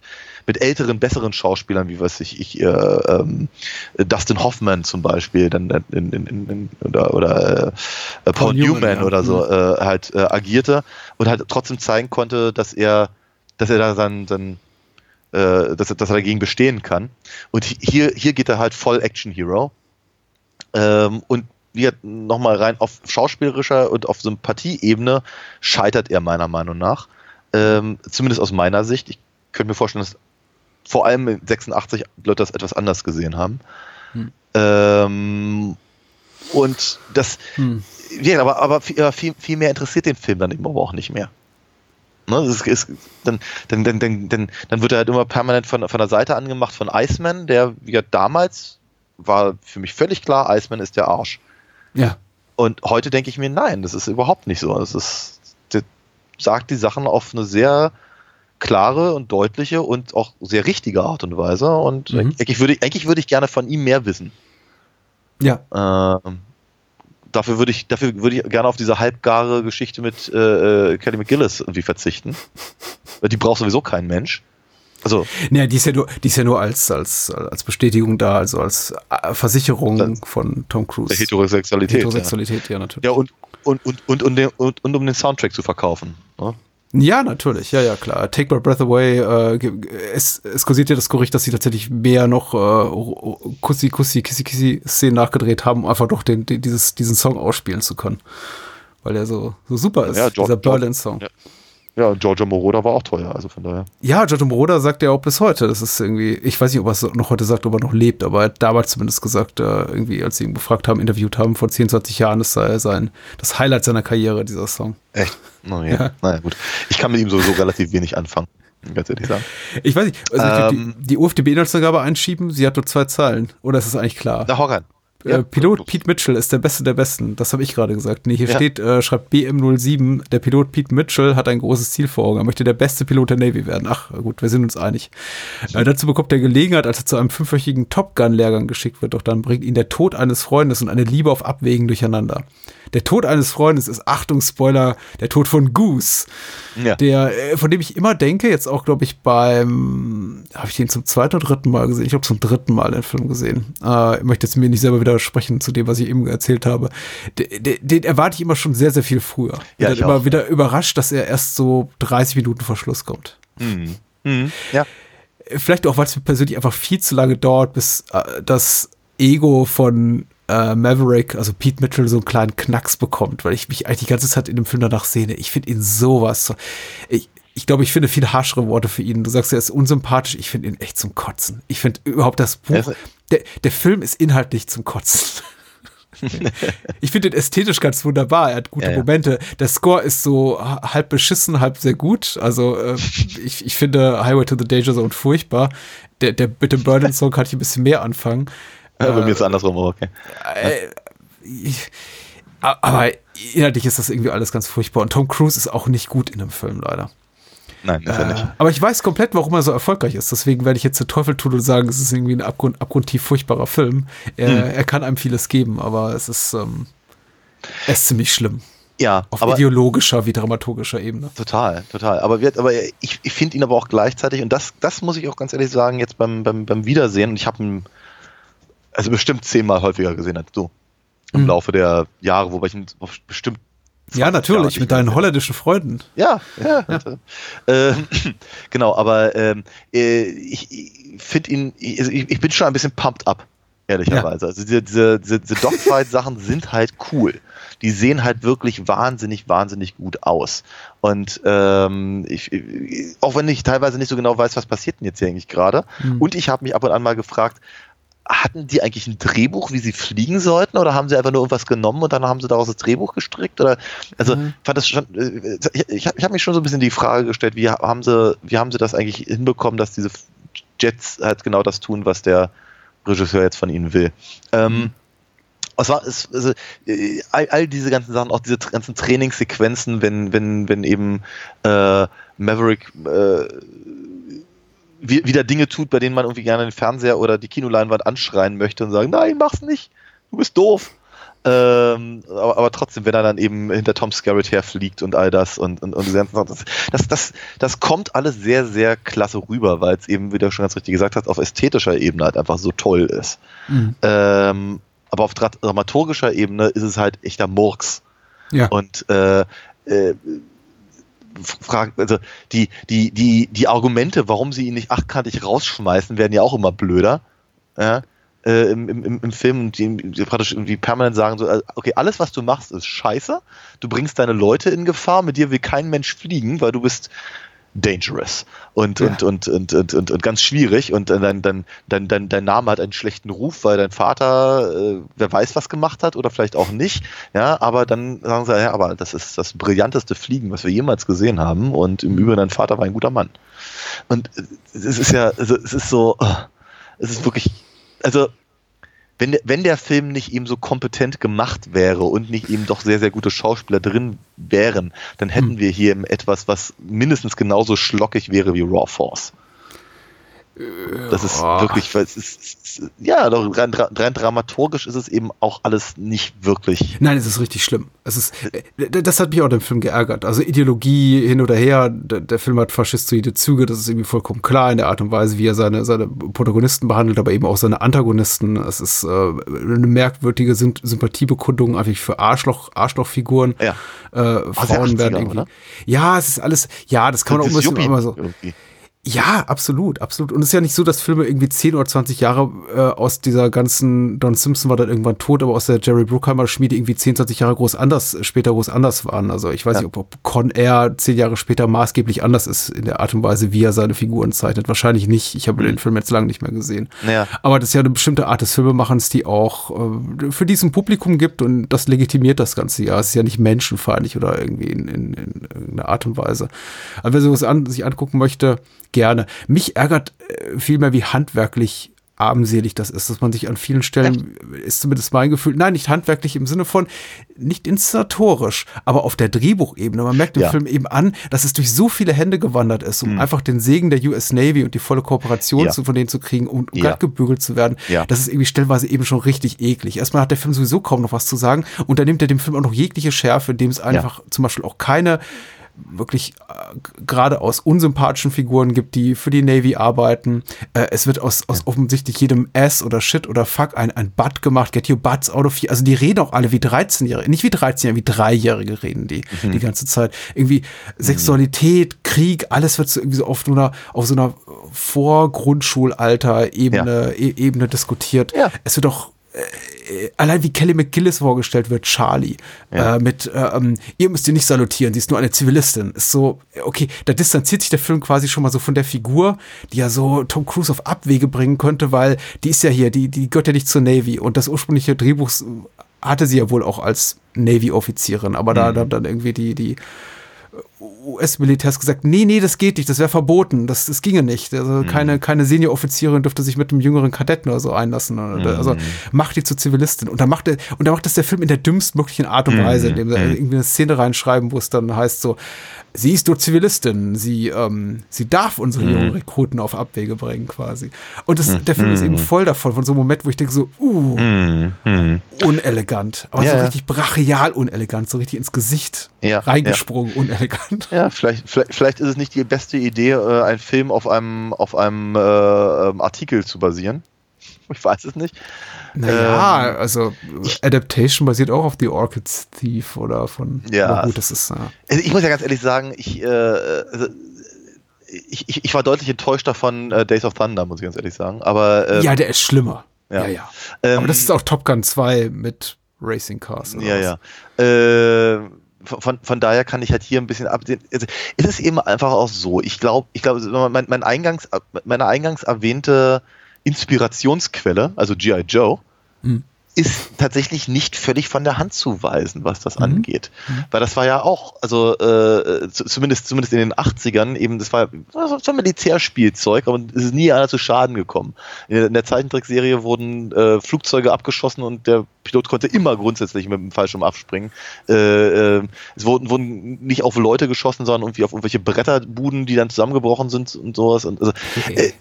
mit älteren, besseren Schauspielern, wie was ich, ich äh, ähm, Dustin Hoffman zum Beispiel, dann in, in, in, oder, oder äh, Paul, Paul Newman, Newman, ja. oder so äh, halt äh, agierte und halt trotzdem zeigen konnte, dass er, dass er da sein, sein äh, dass, er- dass er dagegen bestehen kann. Und hi- hier, hier geht er halt voll Action Hero. Ähm, und wie nochmal rein auf schauspielerischer und auf Sympathieebene scheitert er meiner Meinung nach. Ähm, zumindest aus meiner Sicht. Ich könnte mir vorstellen, dass vor allem in 86 Leute das etwas anders gesehen haben. Hm. Ähm, Und das, Hm. ja, aber, aber viel, viel, mehr interessiert den Film dann eben aber auch nicht mehr. Ne, ist, ist, dann, dann, dann, dann, dann, dann wird er halt immer permanent von, von der Seite angemacht von Iceman, der ja damals war für mich völlig klar, Iceman ist der Arsch. Ja. Und heute denke ich mir, nein, das ist überhaupt nicht so. Das ist, sagt die Sachen auf eine sehr klare und deutliche und auch sehr richtige Art und Weise. Und Mhm. eigentlich, würde ich, eigentlich würde ich gerne von ihm mehr wissen. Ja. Ähm, dafür würde ich, dafür würde ich gerne auf diese halbgare Geschichte mit äh, äh, Kelly McGillis irgendwie verzichten. *laughs* Die braucht sowieso kein Mensch. Also, Naja, die ist ja nur, die ist ja nur als, als, als Bestätigung da, also als äh, Versicherung von Tom Cruise. der Heterosexualität. Heterosexualität, ja, natürlich. Ja, und, und, und, und, und, und, und um den Soundtrack zu verkaufen. Ne? Ja, natürlich, ja, ja, klar. Take My Breath Away, äh, es, es kursiert ja das Gerücht, dass sie tatsächlich mehr noch äh, Kussi, Kussi, Kissi, Kissi Szenen nachgedreht haben, um einfach doch den, den, dieses, diesen Song ausspielen zu können. Weil er so, so super ist, Ja, George- dieser Berlin-Song. Ja. Ja, Giorgio Moroder war auch teuer, also von daher. Ja, Giorgio Moroder sagt ja auch bis heute, das ist irgendwie, ich weiß nicht, ob er es noch heute sagt, ob er noch lebt, aber er hat damals zumindest gesagt, äh, irgendwie, als sie ihn befragt haben, interviewt haben, vor 10, 20 Jahren, das sei sein, das Highlight seiner Karriere, dieser Song. Echt? Naja, Ja. naja, gut. Ich kann mit ihm sowieso relativ wenig anfangen, ganz ehrlich sagen. Ich weiß nicht, also Ähm. die, die UFDB-Inhaltsangabe einschieben, sie hat nur zwei Zeilen. Oder ist es eigentlich klar? Na, hau äh, Pilot Pete Mitchell ist der Beste der Besten. Das habe ich gerade gesagt. Nee, hier Ja. steht, äh, schreibt BM07, der Pilot Pete Mitchell hat ein großes Ziel vor Augen. Er möchte der beste Pilot der Navy werden. Ach, gut, wir sind uns einig. Äh, dazu bekommt er Gelegenheit, als er zu einem fünfwöchigen Top Gun-Lehrgang geschickt wird. Doch dann bringt ihn der Tod eines Freundes und eine Liebe auf Abwägen durcheinander. Der Tod eines Freundes ist, Achtung, Spoiler, der Tod von Goose. Ja. Der, äh, von dem ich immer denke, jetzt auch, glaube ich, beim, habe ich den zum zweiten oder dritten Mal gesehen? Ich habe zum dritten Mal den Film gesehen. Äh, ich möchte jetzt mir nicht selber widersprechen zu dem, was ich eben erzählt habe. Den, den, den erwarte ich immer schon sehr, sehr viel früher. Ja, ich immer auch. wieder überrascht, dass er erst so 30 Minuten vor Schluss kommt. Mhm. Mhm. Ja. Vielleicht auch, weil es mir persönlich einfach viel zu lange dauert, bis äh, das Ego von äh, Maverick, also Pete Mitchell, so einen kleinen Knacks bekommt, weil ich mich eigentlich die ganze Zeit in dem Film danach sehne. Ich finde ihn sowas. So, ich, ich glaube, ich finde viel harschere Worte für ihn. Du sagst, er ist unsympathisch. Ich finde ihn echt zum Kotzen. Ich finde überhaupt das Buch. Der, der Film ist inhaltlich zum Kotzen. *laughs* ich finde ihn ästhetisch ganz wunderbar. Er hat gute Ja, ja. Momente. Der Score ist so ha- halb beschissen, halb sehr gut. Also äh, *laughs* ich, ich finde Highway to the Danger Zone furchtbar. Der, der mit dem Burden Song kann ich ein bisschen mehr anfangen. Ja, Bei mir ist es andersrum, aber okay. Äh, ich, aber inhaltlich ist das irgendwie alles ganz furchtbar. Und Tom Cruise ist auch nicht gut in dem Film, leider. Nein, ist er Äh, nicht. aber ich weiß komplett, warum er so erfolgreich ist. Deswegen werde ich jetzt den Teufel tun und sagen, es ist irgendwie ein abgrund, abgrundtief furchtbarer Film. Er, Hm. er kann einem vieles geben, aber es ist, ähm, er ist ziemlich schlimm. Ja, Auf ideologischer wie dramaturgischer Ebene. total, total. Aber, wir, aber ich, ich finde ihn aber auch gleichzeitig, und das, das muss ich auch ganz ehrlich sagen, jetzt beim, beim, beim Wiedersehen, und ich habe ihn also bestimmt zehnmal häufiger gesehen als du im Mhm. Laufe der Jahre, wobei ich ihn bestimmt Ja, 20 natürlich, mit deinen holländischen Freunden. Ja, ja. Ähm, *clears throat* genau, aber ähm, äh, ich, ich finde ihn, ich, also ich, ich bin schon ein bisschen pumped up, ehrlicherweise. Also diese, diese, diese, diese Dogfight-Sachen *laughs* sind halt cool. Die sehen halt wirklich wahnsinnig, wahnsinnig gut aus. Und ähm, ich, ich- auch wenn ich teilweise nicht so genau weiß, was passiert denn jetzt hier eigentlich gerade. Mhm. Und ich habe mich ab und an mal gefragt, hatten die eigentlich ein Drehbuch, wie sie fliegen sollten, oder haben sie einfach nur irgendwas genommen und dann haben sie daraus das Drehbuch gestrickt? Oder also Mhm. fand das schon, äh, ich, ich habe ich hab mich schon so ein bisschen die Frage gestellt, wie haben sie, wie haben sie das eigentlich hinbekommen, dass diese Jets halt genau das tun, was der Regisseur jetzt von ihnen will. Ähm, es war, es, also, äh, all, all diese ganzen Sachen, auch diese ganzen Trainingssequenzen, wenn, wenn, wenn eben äh, Maverick äh, wieder Dinge tut, bei denen man irgendwie gerne den Fernseher oder die Kinoleinwand anschreien möchte und sagen, nein, mach's nicht, du bist doof. Ähm, aber, aber trotzdem, wenn er dann eben hinter Tom Skerritt herfliegt und all das und, und, und das, das, das, das kommt alles sehr, sehr klasse rüber, weil es eben, wie du schon ganz richtig gesagt hast, auf ästhetischer Ebene halt einfach so toll ist. Mhm. Ähm, aber auf dra- dramaturgischer Ebene ist es halt echter Murks. Ja. Und äh, äh, fragen, also die, die, die, die Argumente, warum sie ihn nicht achtkantig rausschmeißen, werden ja auch immer blöder. Ja? Äh, im, im, Im Film, und die, die praktisch irgendwie permanent sagen, so, äh, okay, alles, was du machst, ist scheiße. Du bringst deine Leute in Gefahr, mit dir will kein Mensch fliegen, weil du bist dangerous und, Ja. und, und, und, und, und, und ganz schwierig und dein, dein, dein, dein, dein Name hat einen schlechten Ruf, weil dein Vater, äh, wer weiß was gemacht hat oder vielleicht auch nicht, ja, aber dann sagen sie, ja, aber das ist das brillanteste Fliegen, was wir jemals gesehen haben und im Übrigen dein Vater war ein guter Mann. Und es ist ja, also es ist so, es ist wirklich, also wenn der, wenn der Film nicht eben so kompetent gemacht wäre und nicht eben doch sehr, sehr gute Schauspieler drin wären, dann hätten Hm. wir hier eben etwas, was mindestens genauso schlockig wäre wie Raw Force. Das ist Ja. wirklich, weil es ist, ja, doch rein, rein dramaturgisch ist es eben auch alles nicht wirklich. Nein, es ist richtig schlimm. Es ist, äh, das hat mich auch dem Film geärgert. Also Ideologie hin oder her, der, der Film hat faschistoide Züge, das ist irgendwie vollkommen klar in der Art und Weise, wie er seine, seine Protagonisten behandelt, aber eben auch seine Antagonisten. Es ist äh, eine merkwürdige Sym Sympathiebekundung einfach für Arschloch, Arschlochfiguren. Ja. Äh, Frauen 80er, werden irgendwie. oder? Ja, es ist alles, ja, das kann man auch ein bisschen immer so. irgendwie. Ja, absolut, absolut. Und es ist ja nicht so, dass Filme irgendwie 10 oder 20 Jahre äh, aus dieser ganzen, Don Simpson war dann irgendwann tot, aber aus der Jerry Bruckheimer Schmiede irgendwie 10, 20 Jahre groß anders, später groß anders waren. Also ich weiß Ja. nicht, ob, Con Air 10 Jahre später maßgeblich anders ist in der Art und Weise, wie er seine Figuren zeichnet. Wahrscheinlich nicht. Ich habe den Film jetzt lange nicht mehr gesehen. Ja. Aber das ist ja eine bestimmte Art des Filmemachens, die auch äh, für diesen Publikum gibt und das legitimiert das Ganze ja. Es ist ja nicht menschenfeindlich oder irgendwie in, in, in irgendeiner Art und Weise. Aber wer sowas an, sich angucken möchte, gerne. Mich ärgert äh, vielmehr, wie handwerklich armselig das ist, dass man sich an vielen Stellen, ist zumindest mein Gefühl, nein, nicht handwerklich im Sinne von, nicht inszenatorisch, aber auf der Drehbuchebene. Man merkt im Ja. Film eben an, dass es durch so viele Hände gewandert ist, um einfach den Segen der US Navy und die volle Kooperation. Ja. zu, von denen zu kriegen, um, um Ja. glatt gebügelt zu werden. Ja. Das ist irgendwie stellenweise eben schon richtig eklig. Erstmal hat der Film sowieso kaum noch was zu sagen und dann nimmt er dem Film auch noch jegliche Schärfe, indem es einfach zum Beispiel auch keine wirklich äh, geradeaus unsympathischen Figuren gibt, die für die Navy arbeiten. Äh, es wird aus, aus offensichtlich jedem S oder Shit oder Fuck ein, ein Butt gemacht. Get your butts out of here. Also die reden auch alle wie 13-Jährige. Nicht wie 13-Jährige, wie Dreijährige reden die die ganze Zeit. Irgendwie Sexualität, Krieg, alles wird so irgendwie so auf so einer, auf so einer Vorgrundschulalter-Ebene e Ebene diskutiert. Ja. Es wird auch äh, allein wie Kelly McGillis vorgestellt wird, Charlie, Ja. äh, mit, äh, ähm, ihr müsst ihr nicht salutieren, sie ist nur eine Zivilistin. Ist so, okay, da distanziert sich der Film quasi schon mal so von der Figur, die ja so Tom Cruise auf Abwege bringen könnte, weil die ist ja hier, die, die gehört ja nicht zur Navy und das ursprüngliche Drehbuch hatte sie ja wohl auch als Navy-Offizierin, aber da, da dann irgendwie die, die US-Militärs gesagt, nee, nee, das geht nicht, das wäre verboten, das, das ginge nicht. Also keine, keine Senior-Offizierin dürfte sich mit einem jüngeren Kadetten oder so einlassen. Oder, Also macht die zur Zivilistin. Und dann macht und dann macht das der Film in der dümmstmöglichen Art und Weise, indem sie irgendwie eine Szene reinschreiben, wo es dann heißt so, sie ist nur Zivilistin, sie, ähm, sie darf unsere jungen Rekruten auf Abwege bringen, quasi. Und das, der Film ist eben voll davon, von so einem Moment, wo ich denke so, uh, unelegant. Aber Ja, so ja. richtig brachial unelegant, so richtig ins Gesicht Ja, reingesprungen, unelegant. Ja, vielleicht, vielleicht, vielleicht ist es nicht die beste Idee, äh, einen Film auf einem, auf einem äh, ähm, Artikel zu basieren. *laughs* Ich weiß es nicht. Naja, Ähm, also Adaptation basiert auch auf The Orchid's Thief oder von. Ja, gut, das ist. Ja. Also ich muss ja ganz ehrlich sagen, ich, äh, also, ich, ich, ich war deutlich enttäuscht davon, äh, Days of Thunder, muss ich ganz ehrlich sagen. Aber ähm, ja, der ist schlimmer. Ja, ja. ja. Ähm, aber das ist auch Top Gun 2 mit Racing Cars. Ja, was? ja. Äh, von, von daher kann ich halt hier ein bisschen absehen. Also, es ist eben einfach auch so. Ich glaube, ich glaube, mein, mein eingangs, meine eingangs erwähnte Inspirationsquelle, also G.I. Joe, Hm. Ist tatsächlich nicht völlig von der Hand zu weisen, was das Mhm. angeht. Weil das war ja auch, also äh, zu- zumindest, zumindest in den 80ern, eben, das war so ein Militärspielzeug, aber es ist nie einer zu Schaden gekommen. In der, in der Zeichentrickserie wurden äh, Flugzeuge abgeschossen und der Pilot konnte immer grundsätzlich mit dem Fallschirm abspringen. Äh, äh, es wurden, wurden nicht auf Leute geschossen, sondern irgendwie auf irgendwelche Bretterbuden, die dann zusammengebrochen sind und sowas. Und also, äh,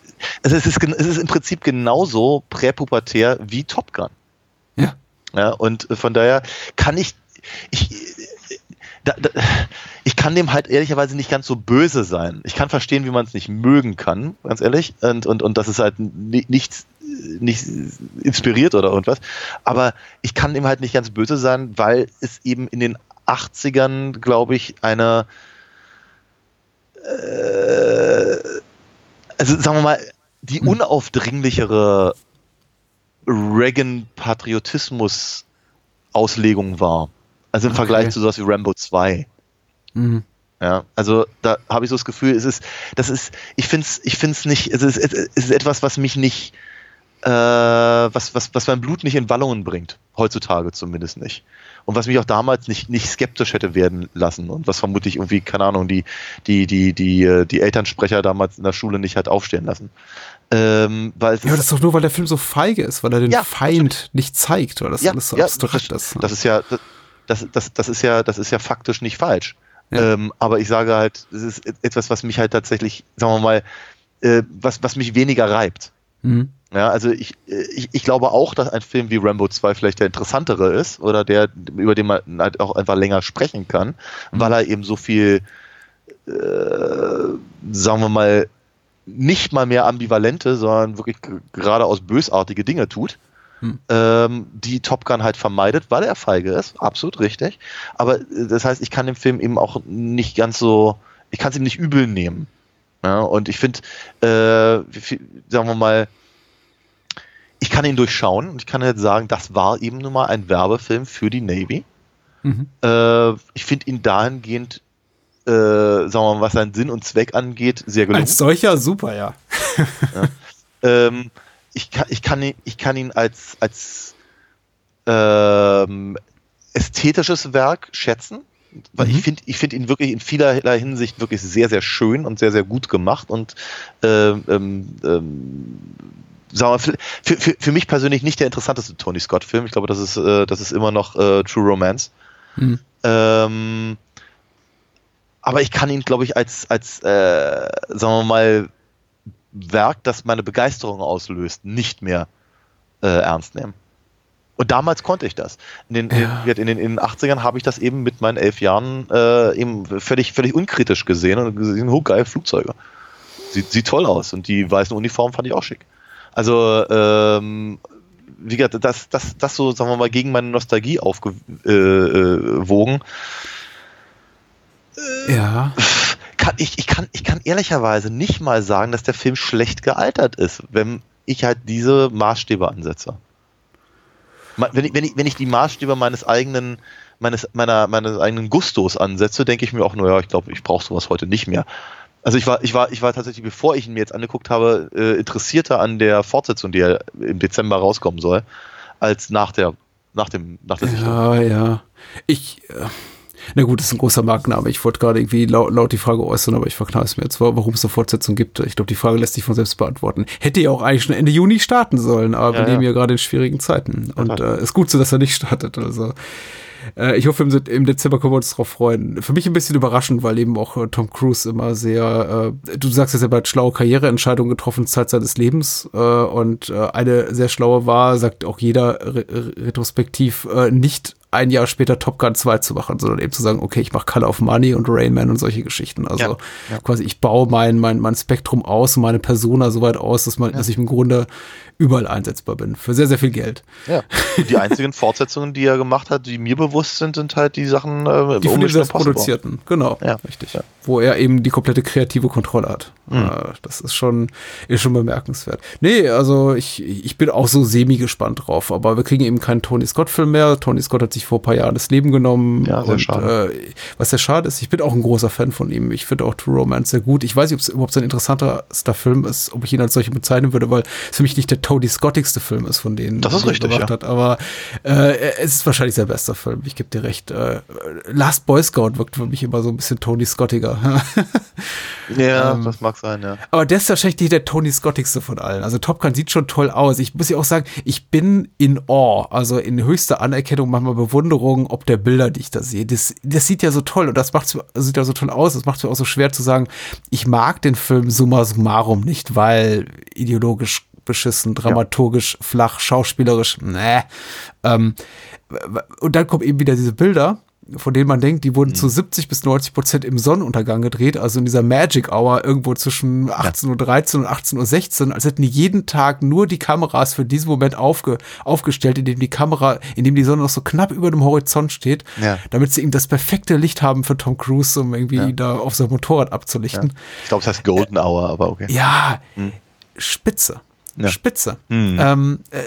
also es, ist, es ist im Prinzip genauso präpubertär wie Top Gun. Ja. Ja, und von daher kann ich, ich, da, da, ich kann dem halt ehrlicherweise nicht ganz so böse sein. Ich kann verstehen, wie man es nicht mögen kann, ganz ehrlich, und, und, und das ist halt ni- nichts nicht inspiriert oder irgendwas. Aber ich kann dem halt nicht ganz böse sein, weil es eben in den 80ern, glaube ich, eine äh, also sagen wir mal, die unaufdringlichere Reagan-Patriotismus-Auslegung war. Also im Okay. Vergleich zu sowas wie Rambo 2. Mhm. Ja, also da habe ich so das Gefühl, es ist, das ist, ich finde es, ich finde es nicht, es ist, es ist etwas, was mich nicht, äh, was, was, was mein Blut nicht in Wallungen bringt, heutzutage zumindest nicht. Und was mich auch damals nicht, nicht skeptisch hätte werden lassen und was vermutlich irgendwie, keine Ahnung, die, die, die, die, äh, die Elternsprecher damals in der Schule nicht hat aufstehen lassen. Ähm, weil Ja, das ist doch nur, weil der Film so feige ist, weil er den Ja, Feind nicht zeigt, weil das ja, alles so ja, abstrakt das, ist. das ist ja, das, das, das ist ja, das ist ja faktisch nicht falsch. Ähm, aber ich sage halt, es ist et- etwas, was mich halt tatsächlich, sagen wir mal, äh, was, was mich weniger reibt. Mhm. Ja, also ich, äh, ich, ich glaube auch, dass ein Film wie Rambo 2 vielleicht der interessantere ist oder der, über den man halt auch einfach länger sprechen kann, weil er eben so viel, äh, sagen wir mal, nicht mal mehr ambivalente, sondern wirklich geradeaus bösartige Dinge tut, Hm. ähm, die Top Gun halt vermeidet, weil er feige ist, absolut richtig. Aber äh, das heißt, ich kann dem Film eben auch nicht ganz so, ich kann es ihm nicht übel nehmen. Ja, und ich finde, äh, sagen wir mal, ich kann ihn durchschauen und ich kann jetzt sagen, das war eben nun mal ein Werbefilm für die Navy. Mhm. Äh, ich finde ihn dahingehend, äh, sagen wir mal, was seinen Sinn und Zweck angeht, sehr gelungen. Als solcher super, ja. Ähm, ich, kann, ich, kann ihn, ich kann ihn als, als ähm, ästhetisches Werk schätzen, weil ich finde ich finde ihn wirklich in vielerlei Hinsicht wirklich sehr, sehr schön und sehr, sehr gut gemacht und ähm, ähm, ähm, sagen wir, für, für, für, für mich persönlich nicht der interessanteste Tony Scott-Film. Ich glaube, das ist, äh, das ist immer noch äh, True Romance. Mhm. Ähm, aber ich kann ihn, glaube ich, als, als äh, sagen wir mal, Werk, das meine Begeisterung auslöst, nicht mehr äh, ernst nehmen. Und damals konnte ich das. In den, Ja. in, den, in den 80ern habe ich das eben mit meinen elf Jahren äh, eben völlig, völlig unkritisch gesehen und gesehen, oh geil, Flugzeuge. Sieht, sieht toll aus. Und die weißen Uniformen fand ich auch schick. Also, ähm, wie gesagt, das, das, das so, sagen wir mal, gegen meine Nostalgie aufgewogen. Äh, Ja. kann, ich, ich, kann, ich kann ehrlicherweise nicht mal sagen, dass der Film schlecht gealtert ist, wenn ich halt diese Maßstäbe ansetze. Wenn ich, wenn ich, wenn ich die Maßstäbe meines eigenen, meines, meiner, meines eigenen Gustos ansetze, denke ich mir auch, naja, ich glaube, ich brauche sowas heute nicht mehr. Also ich war, ich war, ich war tatsächlich, bevor ich ihn mir jetzt angeguckt habe, äh, interessierter an der Fortsetzung, die ja im Dezember rauskommen soll, als nach der, nach dem, nach der Sichtung. Ja, ja. Ich, äh, na gut, das ist ein großer Markenname. Ich wollte gerade irgendwie laut, laut die Frage äußern, aber ich verknall es mir jetzt, warum es eine Fortsetzung gibt. Ich glaube, die Frage lässt sich von selbst beantworten. Hätte ja auch eigentlich schon Ende Juni starten sollen, aber Ja, wir leben ja. ja gerade in schwierigen Zeiten. Und äh, ist gut so, dass er nicht startet. Also äh, ich hoffe, im, im Dezember können wir uns drauf freuen. Für mich ein bisschen überraschend, weil eben auch äh, Tom Cruise immer sehr, äh, du sagst ja selber, hat schlaue Karriereentscheidungen getroffen, Zeit seines Lebens. Äh, und äh, eine sehr schlaue war, sagt auch jeder re retrospektiv, äh, nicht ein Jahr später Top Gun 2 zu machen, sondern eben zu sagen, okay, ich mache Color of Money und Rain Man und solche Geschichten. Also Ja, ja. quasi, ich baue mein, mein, mein Spektrum aus und meine Persona so weit aus, dass, man, dass ich im Grunde überall einsetzbar bin. Für sehr, sehr viel Geld. Ja. *laughs* Die einzigen Fortsetzungen, die er gemacht hat, die mir bewusst sind, sind halt die Sachen äh, Die von ihm selbst produzierten, genau, Ja. richtig. Ja. Wo er eben die komplette kreative Kontrolle hat. Äh, Das ist schon, ist schon bemerkenswert. Nee, also ich, ich bin auch so semi-gespannt drauf, aber wir kriegen eben keinen Tony Scott-Film mehr. Tony Scott hat sich vor ein paar Jahren das Leben genommen. Ja, sehr und, schade. Äh, was sehr schade ist, ich bin auch ein großer Fan von ihm. Ich finde auch True Romance sehr gut. Ich weiß nicht, ob es überhaupt sein interessanterster Film ist, ob ich ihn als solche bezeichnen würde, weil es für mich nicht der Tony Scottigste Film ist von denen, Das ist er richtig, gemacht ja. hat. Aber äh, es ist wahrscheinlich sein bester Film. Ich gebe dir recht. Äh, Last Boy Scout wirkt für mich immer so ein bisschen Tony Scottiger. *laughs* Ja, Ähm, das mag sein, ja. Aber der ist wahrscheinlich nicht der Tony Scottigste von allen. Also Top Gun sieht schon toll aus. Ich muss ja auch sagen, ich bin in Awe, also in höchster Anerkennung, manchmal Bewunderung, ob der Bilder, die ich da sehe. Das, das sieht ja so toll und das macht sieht ja so toll aus. Das macht es mir auch so schwer zu sagen, ich mag den Film summa summarum nicht, weil ideologisch beschissen, dramaturgisch flach, schauspielerisch, ne. Ähm, und dann kommen eben wieder diese Bilder, von denen man denkt, die wurden zu 70 bis 90 Prozent im Sonnenuntergang gedreht, also in dieser Magic Hour irgendwo zwischen 18.13 Uhr und 18.16 Uhr, als hätten die jeden Tag nur die Kameras für diesen Moment aufge, aufgestellt, in dem die Kamera, in dem die Sonne noch so knapp über dem Horizont steht, Ja. damit sie eben das perfekte Licht haben für Tom Cruise, um irgendwie da auf sein Motorrad abzulichten. Ich glaube, es heißt Golden Hour, aber okay. Ja, spitze. Ja. spitze. Hm. Ähm, äh,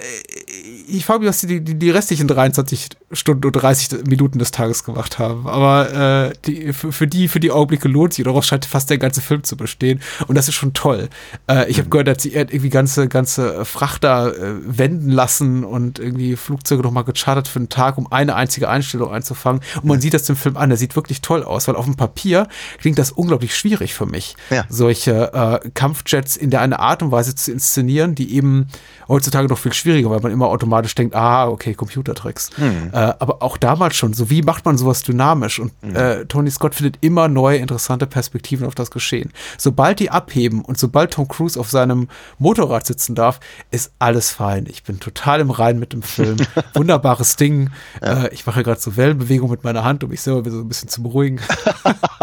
ich frage mich, was die, die, die restlichen 23 Stunden und 30 Minuten des Tages gemacht haben. Aber äh, die, für, für, die, für die Augenblicke lohnt sich. Daraus scheint fast der ganze Film zu bestehen. Und das ist schon toll. Äh, ich habe gehört, dass sie irgendwie ganze, ganze Frachter äh, wenden lassen und irgendwie Flugzeuge nochmal gechartert für einen Tag, um eine einzige Einstellung einzufangen. Und man sieht das dem Film an. Der sieht wirklich toll aus, weil auf dem Papier klingt das unglaublich schwierig für mich, Ja. solche äh, Kampfjets in der eine Art und Weise zu inszenieren, die eben heutzutage noch viel schwieriger, weil man immer automatisch denkt, ah, okay, Computertricks. Äh, aber auch damals schon, so wie macht man sowas dynamisch? Und äh, Tony Scott findet immer neue, interessante Perspektiven auf das Geschehen. Sobald die abheben und sobald Tom Cruise auf seinem Motorrad sitzen darf, ist alles fein. Ich bin total im Rein mit dem Film. *laughs* Wunderbares Ding. Äh, ich mache gerade so Wellenbewegungen mit meiner Hand, um mich selber so ein bisschen zu beruhigen.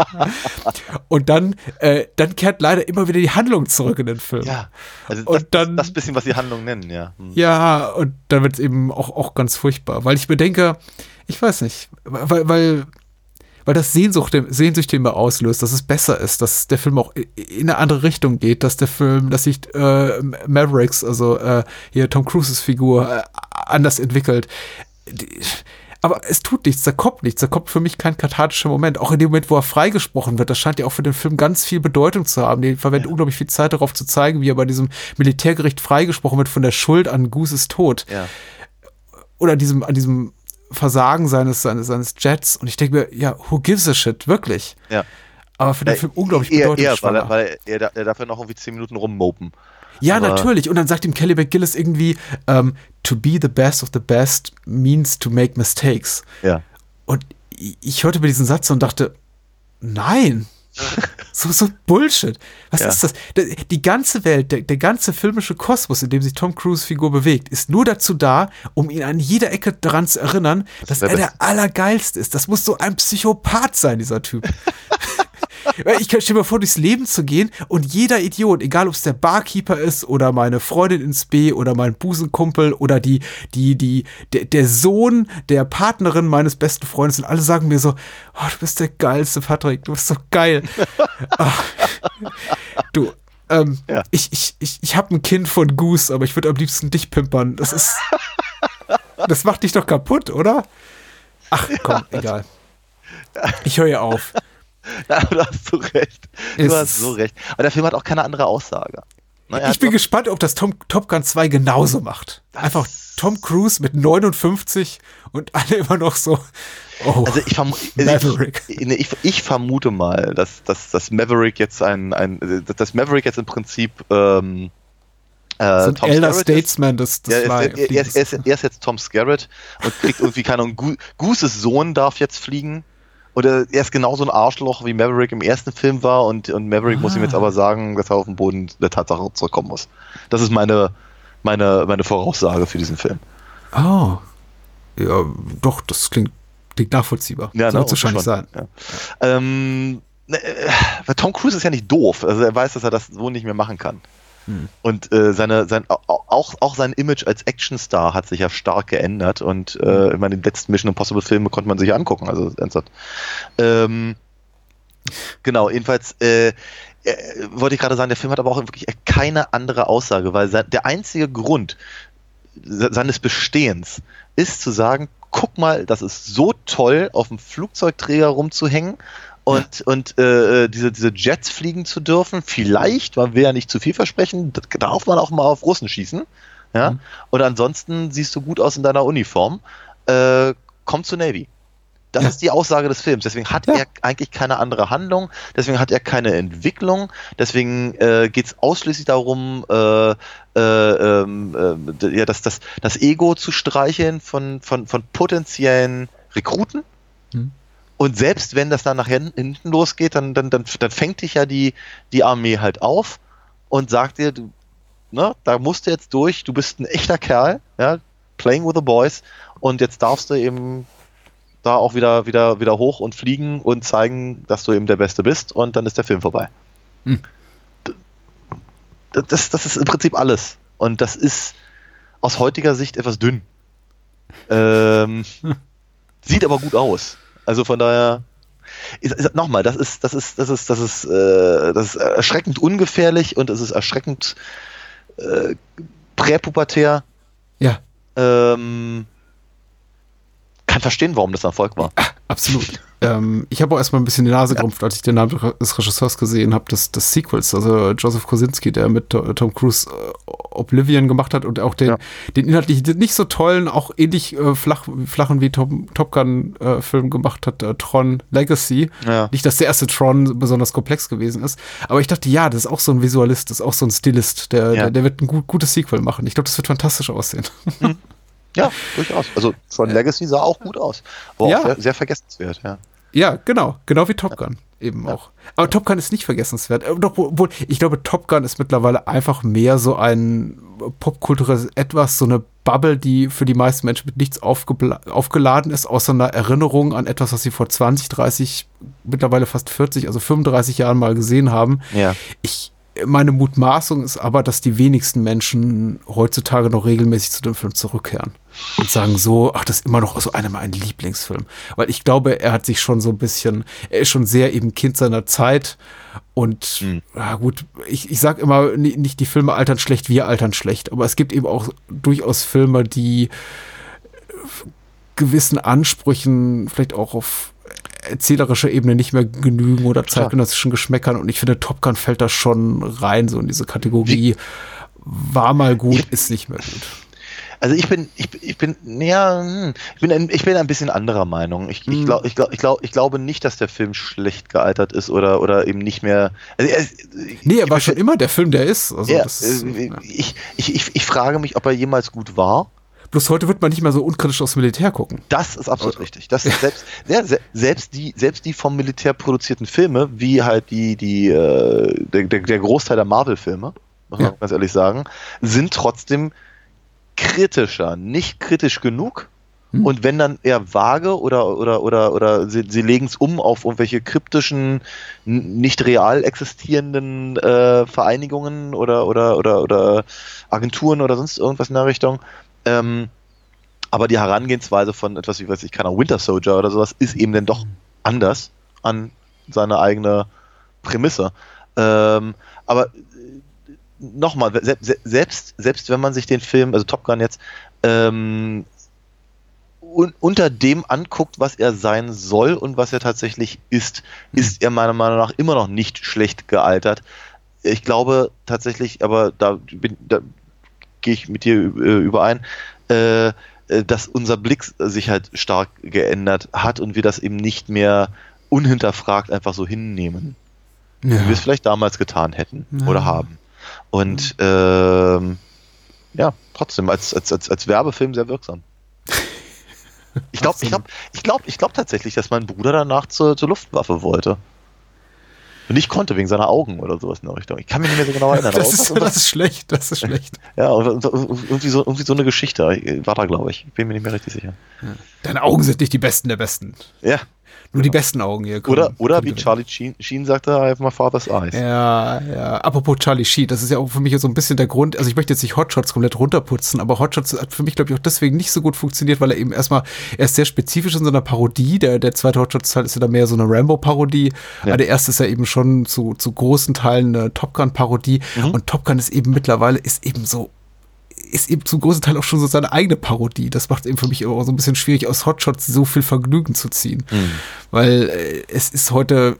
*laughs* und dann, äh, dann kehrt leider immer wieder die Handlung zurück in den Film. Ja, also das, Und dann- das, bisschen, was die Handlung nennen, ja. Hm. Ja, und dann wird es eben auch, auch ganz furchtbar, weil ich mir denke, ich weiß nicht, weil, weil, weil das Sehnsucht, Sehnsucht in mir auslöst, dass es besser ist, dass der Film auch in eine andere Richtung geht, dass der Film, dass sich äh, Mavericks, also äh, hier Tom Cruises Figur, äh, anders entwickelt. Die, aber es tut nichts, da kommt nichts, da kommt für mich kein kathartischer Moment. Auch in dem Moment, wo er freigesprochen wird, das scheint ja auch für den Film ganz viel Bedeutung zu haben. Die verwenden unglaublich viel Zeit darauf zu zeigen, wie er bei diesem Militärgericht freigesprochen wird von der Schuld an Gooses Tod. Ja. Oder diesem, an diesem Versagen seines, seines, seines Jets. Und ich denke mir, ja, who gives a shit, wirklich. Ja. Aber für den Ja, Film unglaublich eher, eher, weil, er- weil er, er darf ja noch irgendwie zehn Minuten rummopen. Ja, Aber- natürlich. Und dann sagt ihm Kelly McGillis irgendwie, ähm, to be the best of the best means to make mistakes. Ja. Und ich hörte mir diesen Satz und dachte, nein. *laughs* So, so Bullshit. Was Ja. ist das? Die ganze Welt, der, der ganze filmische Kosmos, in dem sich Tom Cruise Figur bewegt, ist nur dazu da, um ihn an jeder Ecke daran zu erinnern, dass er der. Allergeilste ist. Das muss so ein Psychopath sein, dieser Typ. *laughs* Ich kann stell mir vor, durchs Leben zu gehen und jeder Idiot, egal ob es der Barkeeper ist oder meine Freundin ins B oder mein Busenkumpel oder die, die, die, der, der Sohn der Partnerin meines besten Freundes und alle sagen mir so, oh, du bist der geilste Patrick, du bist so geil. Ach, *laughs* du, ähm, Ja. ich, ich, ich, ich habe ein Kind von Goose, aber ich würde am liebsten dich pimpern. Das ist, das macht dich doch kaputt, oder? Ach, komm, egal. Ich höre ja auf. *laughs* Ja, du hast so recht. Du Es- hast so recht. Aber der Film hat auch keine andere Aussage. Ne, er Ich bin gespannt, ob das Tom, Top Gun 2 genauso macht. Einfach Tom Cruise mit 59 und alle *laughs* immer noch so. Oh, Also ich, vermu Maverick. Ich, ich, ich vermute mal, dass, dass, dass Maverick jetzt ein, ein dass Maverick jetzt im Prinzip ähm, äh, so ein Tom Elder. Statesman des, des Ja, er, ist, er, er, ist, er, ist, er ist jetzt Tom Skerritt und kriegt irgendwie keine Ahnung, Gooses Sohn darf jetzt fliegen. Oder er ist genauso ein Arschloch, wie Maverick im ersten Film war und, und Maverick muss ihm jetzt aber sagen, dass er auf den Boden der Tatsache zurückkommen muss. Das ist meine, meine, meine Voraussage für diesen Film. Oh. Ja, doch, das klingt, klingt nachvollziehbar. Ja, Soll ne, es wahrscheinlich sein. Ja. Ähm, ne, äh, weil Tom Cruise ist ja nicht doof. Also er weiß, dass er das so nicht mehr machen kann. Hm. Und äh, seine, sein, au- auch, auch sein Image als Actionstar hat sich ja stark geändert. Und äh, ich meine, den letzten Mission Impossible Filme konnte man sich ja angucken, also ernsthaft. Ähm, genau, jedenfalls äh, äh, wollte ich gerade sagen, der Film hat aber auch wirklich keine andere Aussage, weil sein, der einzige Grund se- seines Bestehens ist zu sagen, guck mal, das ist so toll, auf dem Flugzeugträger rumzuhängen und, und äh, diese, diese Jets fliegen zu dürfen. Vielleicht, man will ja nicht zu viel versprechen, darf man auch mal auf Russen schießen. Ja? Mhm. Und ansonsten siehst du gut aus in deiner Uniform. Äh, komm zur Navy. Das Ja. ist die Aussage des Films. Deswegen hat Ja. er eigentlich keine andere Handlung, deswegen hat er keine Entwicklung, deswegen äh, geht es ausschließlich darum, äh, äh, ähm, äh, ja, das, das, das Ego zu streicheln von, von, von potenziellen Rekruten. Und selbst wenn das dann nach hin- hinten losgeht, dann, dann, dann, dann fängt dich ja die, die Armee halt auf und sagt dir, du, ne, da musst du jetzt durch, du bist ein echter Kerl, ja, playing with the boys und jetzt darfst du eben da auch wieder, wieder, wieder hoch und fliegen und zeigen, dass du eben der Beste bist und dann ist der Film vorbei. Hm. Das, das ist im Prinzip alles. Und das ist aus heutiger Sicht etwas dünn. Ähm, *laughs* sieht aber gut aus. Also von daher, nochmal, das ist, das ist, das ist, das ist, äh, das ist erschreckend ungefährlich und es ist erschreckend äh, präpubertär. Ja. Ähm, kann verstehen, warum das ein Erfolg war. Absolut. Ähm, ich habe auch erstmal ein bisschen die Nase gerümpft, als ich den Namen des Regisseurs gesehen habe, des, des Sequels, also Joseph Kosinski, der mit Tom Cruise äh, Oblivion gemacht hat und auch den, ja. den inhaltlich nicht so tollen, auch ähnlich äh, flach, flachen wie Tom, Top Gun äh, Film gemacht hat, äh, Tron Legacy. Ja. Nicht, dass der erste Tron besonders komplex gewesen ist, aber ich dachte, ja, das ist auch so ein Visualist, das ist auch so ein Stilist, der, ja. der, der, wird ein gut, gutes Sequel machen. Ich glaube, das wird fantastisch aussehen. Mhm. *laughs* Ja, durchaus. Also Tron Legacy sah auch gut aus. War ja. auch sehr, sehr vergessenswert, ja. Ja, genau. Genau wie Top Gun eben ja. auch. Aber Top Gun ist nicht vergessenswert. Äh, doch, wohl, ich glaube, Top Gun ist mittlerweile einfach mehr so ein popkulturelles Etwas, so eine Bubble, die für die meisten Menschen mit nichts aufgeladen ist, außer einer Erinnerung an etwas, was sie vor 20, 30, mittlerweile fast 40, also 35 Jahren mal gesehen haben. Ja. Ich, meine Mutmaßung ist aber, dass die wenigsten Menschen heutzutage noch regelmäßig zu dem Film zurückkehren und sagen so, ach, das ist immer noch so einer meiner Lieblingsfilme. Weil ich glaube, er hat sich schon so ein bisschen, er ist schon sehr eben Kind seiner Zeit und mhm. ja gut, ich, ich sag immer, nicht die Filme altern schlecht, wir altern schlecht, aber es gibt eben auch durchaus Filme, die gewissen Ansprüchen vielleicht auch auf erzählerischer Ebene nicht mehr genügen oder zeitgenössischen Geschmäckern. Und ich finde, Top Gun fällt da schon rein, so in diese Kategorie. War mal gut, ist nicht mehr gut. Also ich bin, ich, ich bin, ja, hm, ich bin, ein, ich bin ein bisschen anderer Meinung. Ich, ich, hm. glaub, ich, glaub, ich, glaub, ich glaube nicht, dass der Film schlecht gealtert ist oder, oder eben nicht mehr. Also er, nee, er war schon immer der Film, der ist. Also ja, ist äh, ich, ich, ich, ich frage mich, ob er jemals gut war. Bloß heute wird man nicht mehr so unkritisch aufs Militär gucken. Das ist absolut richtig. Das ist selbst, ja, selbst, die, selbst die vom Militär produzierten Filme, wie halt die, die, äh, der, der Großteil der Marvel-Filme, muss man ja. ganz ehrlich sagen, sind trotzdem kritischer. Nicht kritisch genug. Hm. Und wenn dann eher vage oder, oder, oder, oder sie, sie legen es um auf irgendwelche kryptischen, nicht real existierenden äh, Vereinigungen oder, oder, oder, oder Agenturen oder sonst irgendwas in der Richtung, ähm, aber die Herangehensweise von etwas wie, weiß ich, keiner Winter Soldier oder sowas ist eben dann doch anders an seine eigene Prämisse. Ähm, aber äh, nochmal, selbst, selbst wenn man sich den Film, also Top Gun jetzt, ähm, un unter dem anguckt, was er sein soll und was er tatsächlich ist, ist er meiner Meinung nach immer noch nicht schlecht gealtert. Ich glaube tatsächlich, aber da bin, da gehe ich mit dir äh, überein, äh, äh, dass unser Blick sich halt stark geändert hat und wir das eben nicht mehr unhinterfragt einfach so hinnehmen. Ja. Wie wir es vielleicht damals getan hätten ja. oder haben. Und ähm, ja, trotzdem als, als, als, als Werbefilm sehr wirksam. *laughs* Ich glaube ich glaub, ich glaub, ich glaub tatsächlich, dass mein Bruder danach zur, zur Luftwaffe wollte. Und nicht konnte wegen seiner Augen oder sowas in der Richtung. Ich kann mich nicht mehr so genau erinnern. das, ist, das ist schlecht, das ist schlecht. *laughs* ja, irgendwie so, irgendwie so eine Geschichte war da, glaube ich. Bin mir nicht mehr richtig sicher. Deine Augen sind nicht die besten der Besten. Ja, nur die besten Augen hier. Kommen, oder oder wie Charlie Sheen, Sheen sagte, I have my father's eyes. Ja, ja. Apropos Charlie Sheen, das ist ja auch für mich so ein bisschen der Grund. Also ich möchte jetzt nicht Hotshots komplett runterputzen, aber Hotshots hat für mich, glaube ich, auch deswegen nicht so gut funktioniert, weil er eben erstmal, er ist sehr spezifisch in so einer Parodie. Der, der zweite Hotshots-Teil ist ja da mehr so eine Rambo-Parodie. Ja. Aber der erste ist ja eben schon zu, zu großen Teilen eine Top Gun-Parodie. Mhm. Und Top Gun ist eben mittlerweile, ist eben so ist eben zum großen Teil auch schon so seine eigene Parodie. Das macht eben für mich auch so ein bisschen schwierig, aus Hotshots so viel Vergnügen zu ziehen. Mhm. Weil äh, es ist heute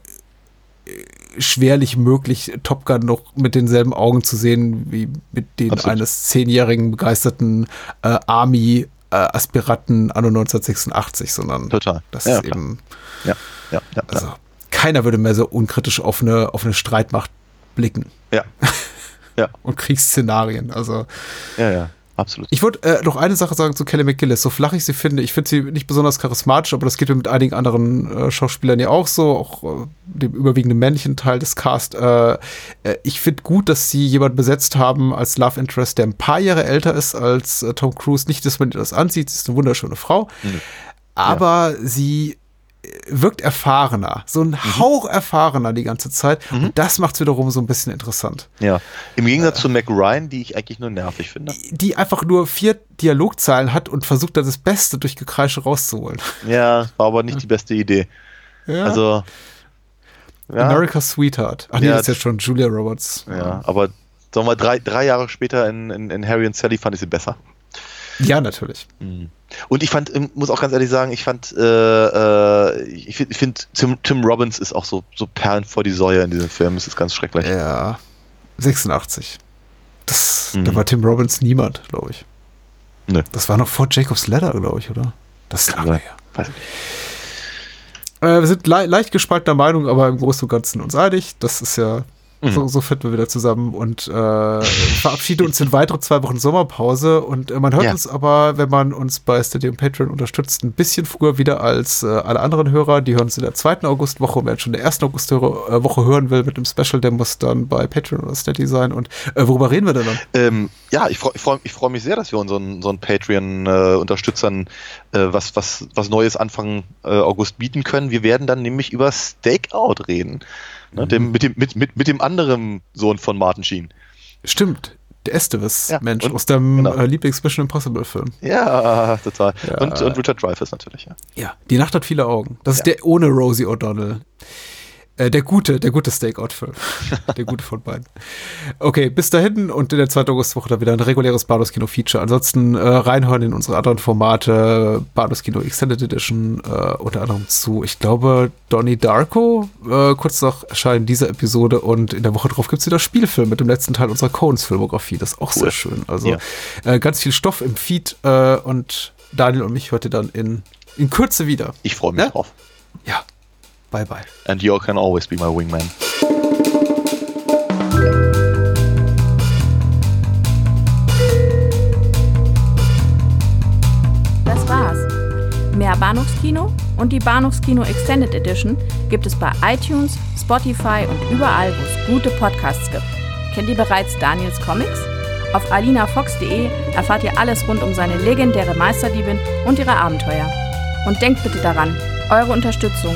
äh, schwerlich möglich, Top Gun noch mit denselben Augen zu sehen, wie mit denen Absolut. eines zehnjährigen begeisterten äh, Army äh, Aspiranten anno 1986, sondern Total. das ja, ist klar. eben ja, ja, ja, also keiner würde mehr so unkritisch auf eine, auf eine Streitmacht blicken. Ja. *laughs* ja. und Kriegsszenarien. Also ja, ja. Absolut. Ich würde äh, noch eine Sache sagen zu Kelly McGillis. So flach ich sie finde, ich finde sie nicht besonders charismatisch, aber das geht mir mit einigen anderen äh, Schauspielern ja auch so, auch äh, dem überwiegenden männlichen Teil des Cast. Äh, äh, ich finde gut, dass sie jemanden besetzt haben als Love Interest, der ein paar Jahre älter ist als äh, Tom Cruise. Nicht, dass man das ansieht, sie ist eine wunderschöne Frau, mhm. aber ja. sie wirkt erfahrener, so ein mhm. Hauch erfahrener die ganze Zeit. Mhm. Und das macht es wiederum so ein bisschen interessant. Ja, im Gegensatz äh, zu Mac Ryan, die ich eigentlich nur nervig finde. Die einfach nur vier Dialogzeilen hat und versucht da das Beste durch Gekreische rauszuholen. *laughs* Ja, war aber nicht die beste Idee. Ja. Also. Ja. America's Sweetheart. Ach nee, ja, das ist ja schon Julia Roberts. Ja, aber Sagen wir drei, drei Jahre später in, in, in Harry und Sally fand ich sie besser. Ja, natürlich. Und ich fand, ähm, muss auch ganz ehrlich sagen, ich fand, äh, äh, ich finde, find, Tim, Tim Robbins ist auch so, so Perlen vor die Säue in diesem Film. Es ist ganz schrecklich. Ja. 86. Das, Mhm. Da war Tim Robbins niemand, glaube ich. Nö. Das war noch vor Jacob's Ladder, glaube ich, oder? Das ist lange her. Weiß nicht. Äh, wir sind le leicht gespaltener Meinung, aber im Großen und Ganzen uns einig. Das ist ja, Mhm. so, so finden wir wieder zusammen und äh, verabschieden uns in weitere zwei Wochen Sommerpause. Und äh, man hört Ja. uns aber, wenn man uns bei Steady und Patreon unterstützt, ein bisschen früher wieder als äh, alle anderen Hörer. Die hören uns in der zweiten Augustwoche. Und wer schon in der ersten Augustwoche hören will mit dem Special, der muss dann bei Patreon oder Steady sein. Und äh, worüber reden wir denn dann? Ähm, ja, ich freue ich freu, ich freu mich sehr, dass wir unseren, unseren Patreon-Unterstützern äh, was, was, was Neues Anfang äh, August bieten können. Wir werden dann nämlich über Stakeout reden. Ne, dem, mit, dem, mit, mit, mit dem anderen Sohn von Martin Sheen. Stimmt. Der Estevis, Ja, Mensch, und- aus dem genau. äh, Lieblings-Mission Impossible-Film. Ja, total. Ja. Und, und Richard Dreyfuss natürlich. Ja. Ja, die Nacht hat viele Augen. Das ist Ja. der ohne Rosie O'Donnell. Äh, der gute, der gute Stakeout-Film. *laughs* der gute von beiden. Okay, bis dahin und in der 2. Augustwoche dann wieder ein reguläres Bahnhofskino-Feature. Ansonsten äh, reinhören in unsere anderen Formate. Bahnhofskino Extended Edition, äh, unter anderem zu, ich glaube, Donnie Darko. Äh, kurz nach Erscheinen dieser Episode und in der Woche drauf gibt es wieder Spielfilm mit dem letzten Teil unserer Coens-Filmografie. Das ist auch Cool. sehr schön. Also Ja. äh, ganz viel Stoff im Feed und Daniel und mich ihr dann in, in Kürze wieder. Ich freue mich Ja? drauf. Ja. Bye bye. And you can always be my wingman. Das war's. Mehr Bahnhofskino und die Bahnhofskino Extended Edition gibt es bei iTunes, Spotify und überall, wo es gute Podcasts gibt. Kennt ihr bereits Daniels Comics? Auf alinafox.de erfahrt ihr alles rund um seine legendäre Meisterdiebin und ihre Abenteuer. Und denkt bitte daran, eure Unterstützung